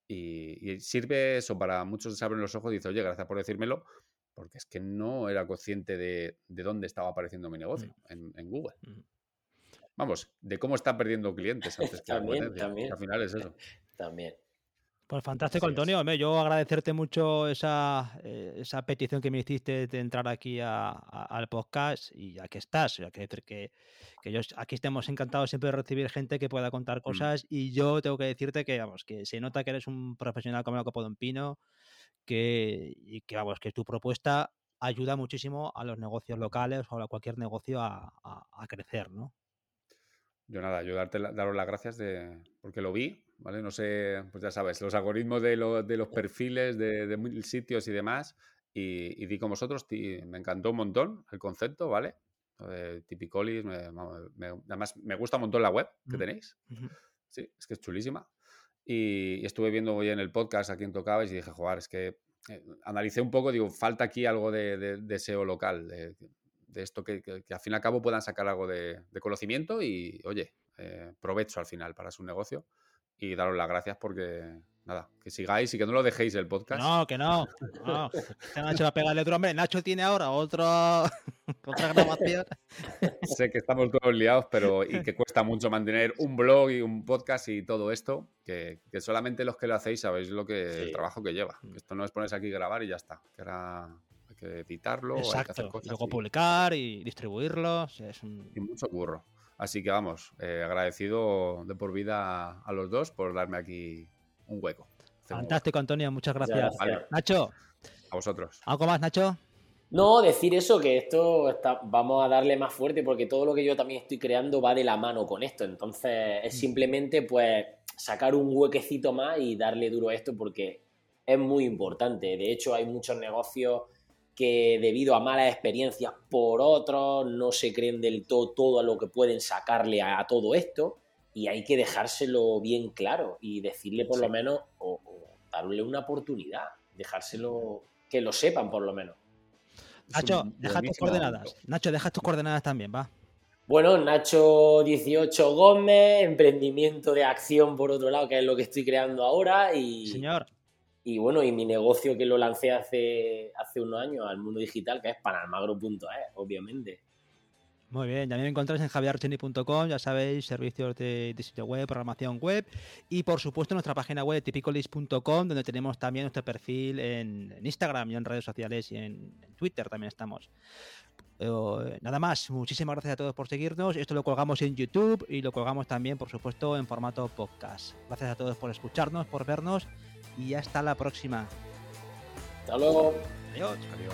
Y, sirve eso para muchos se abren los ojos y dicen, oye, gracias por decírmelo, porque es que no era consciente de, dónde estaba apareciendo mi negocio mm. en, Google. Mm. Vamos, de cómo está perdiendo clientes antes que también, también. Al final es eso. También. Pues fantástico, Antonio. Yo agradecerte mucho esa, eh, esa petición que me hiciste de entrar aquí al podcast y ya que estás. Ya que decir que, que yo, aquí estemos encantados siempre de recibir gente que pueda contar mm. cosas y yo tengo que decirte que, vamos, que se nota que eres un profesional como el Copo de Pino que, y que, vamos, que tu propuesta ayuda muchísimo a los negocios locales o a cualquier negocio a, a crecer, ¿no? Yo nada, yo darte, daros las gracias de, porque lo vi, ¿vale? No sé, pues ya sabes, los algoritmos de, de los perfiles de, de, sitios y demás, y, y di con vosotros, me encantó un montón el concepto, ¿vale? De Tipicolis, además me gusta un montón la web que tenéis, sí, es que es chulísima. Y, estuve viendo hoy en el podcast a quien tocabais y dije, joder, es que eh, analicé un poco, digo, falta aquí algo de, de SEO local, de, de esto que, al fin y al cabo puedan sacar algo de, conocimiento y, oye, eh, provecho al final para su negocio. Y daros las gracias porque, nada, que sigáis y que no lo dejéis el podcast. No, que no. no. Nacho va a pegarle otro hombre. Nacho tiene ahora otro, otra grabación. sé que estamos todos liados, pero y que cuesta mucho mantener un blog y un podcast y todo esto, que, solamente los que lo hacéis sabéis lo que el trabajo que lleva. Esto no es ponerse aquí grabar y ya está. Que era que editarlo, Exacto. y luego publicar y distribuirlo. es Y mucho curro. Así que vamos, eh, agradecido de por vida a los dos por darme aquí un hueco. Fantástico, Antonio, muchas gracias. Nacho. A vosotros. ¿Algo más, Nacho? No, decir eso, que esto está, vamos a darle más fuerte porque todo lo que yo también estoy creando va de la mano con esto. Entonces es mm. simplemente pues sacar un huequecito más y darle duro a esto porque es muy importante. De hecho, hay muchos negocios que debido a malas experiencias por otros no se creen del todo todo a lo que pueden sacarle a, todo esto y hay que dejárselo bien claro y decirle por lo menos o, darle una oportunidad, dejárselo que lo sepan por lo menos. Nacho, deja tus coordenadas. Nacho, deja tus coordenadas también, va. Bueno, Nacho 18 Gómez, emprendimiento de acción por otro lado, que es lo que estoy creando ahora. Y, Señor. Y bueno, y mi negocio que lo lancé hace, hace unos años al mundo digital, que es panalmagro.es, obviamente. Muy bien, también me encontráis en javierarcheni.com, ya sabéis, servicios de, sitio web, programación web y por supuesto nuestra página web tipicolis.com donde tenemos también nuestro perfil en, Instagram y en redes sociales y en, Twitter también estamos. nada más, muchísimas gracias a todos por seguirnos. Esto lo colgamos en YouTube y lo colgamos también, por supuesto, en formato podcast. Gracias a todos por escucharnos, por vernos y hasta la próxima. Hasta luego. Adiós. Adiós.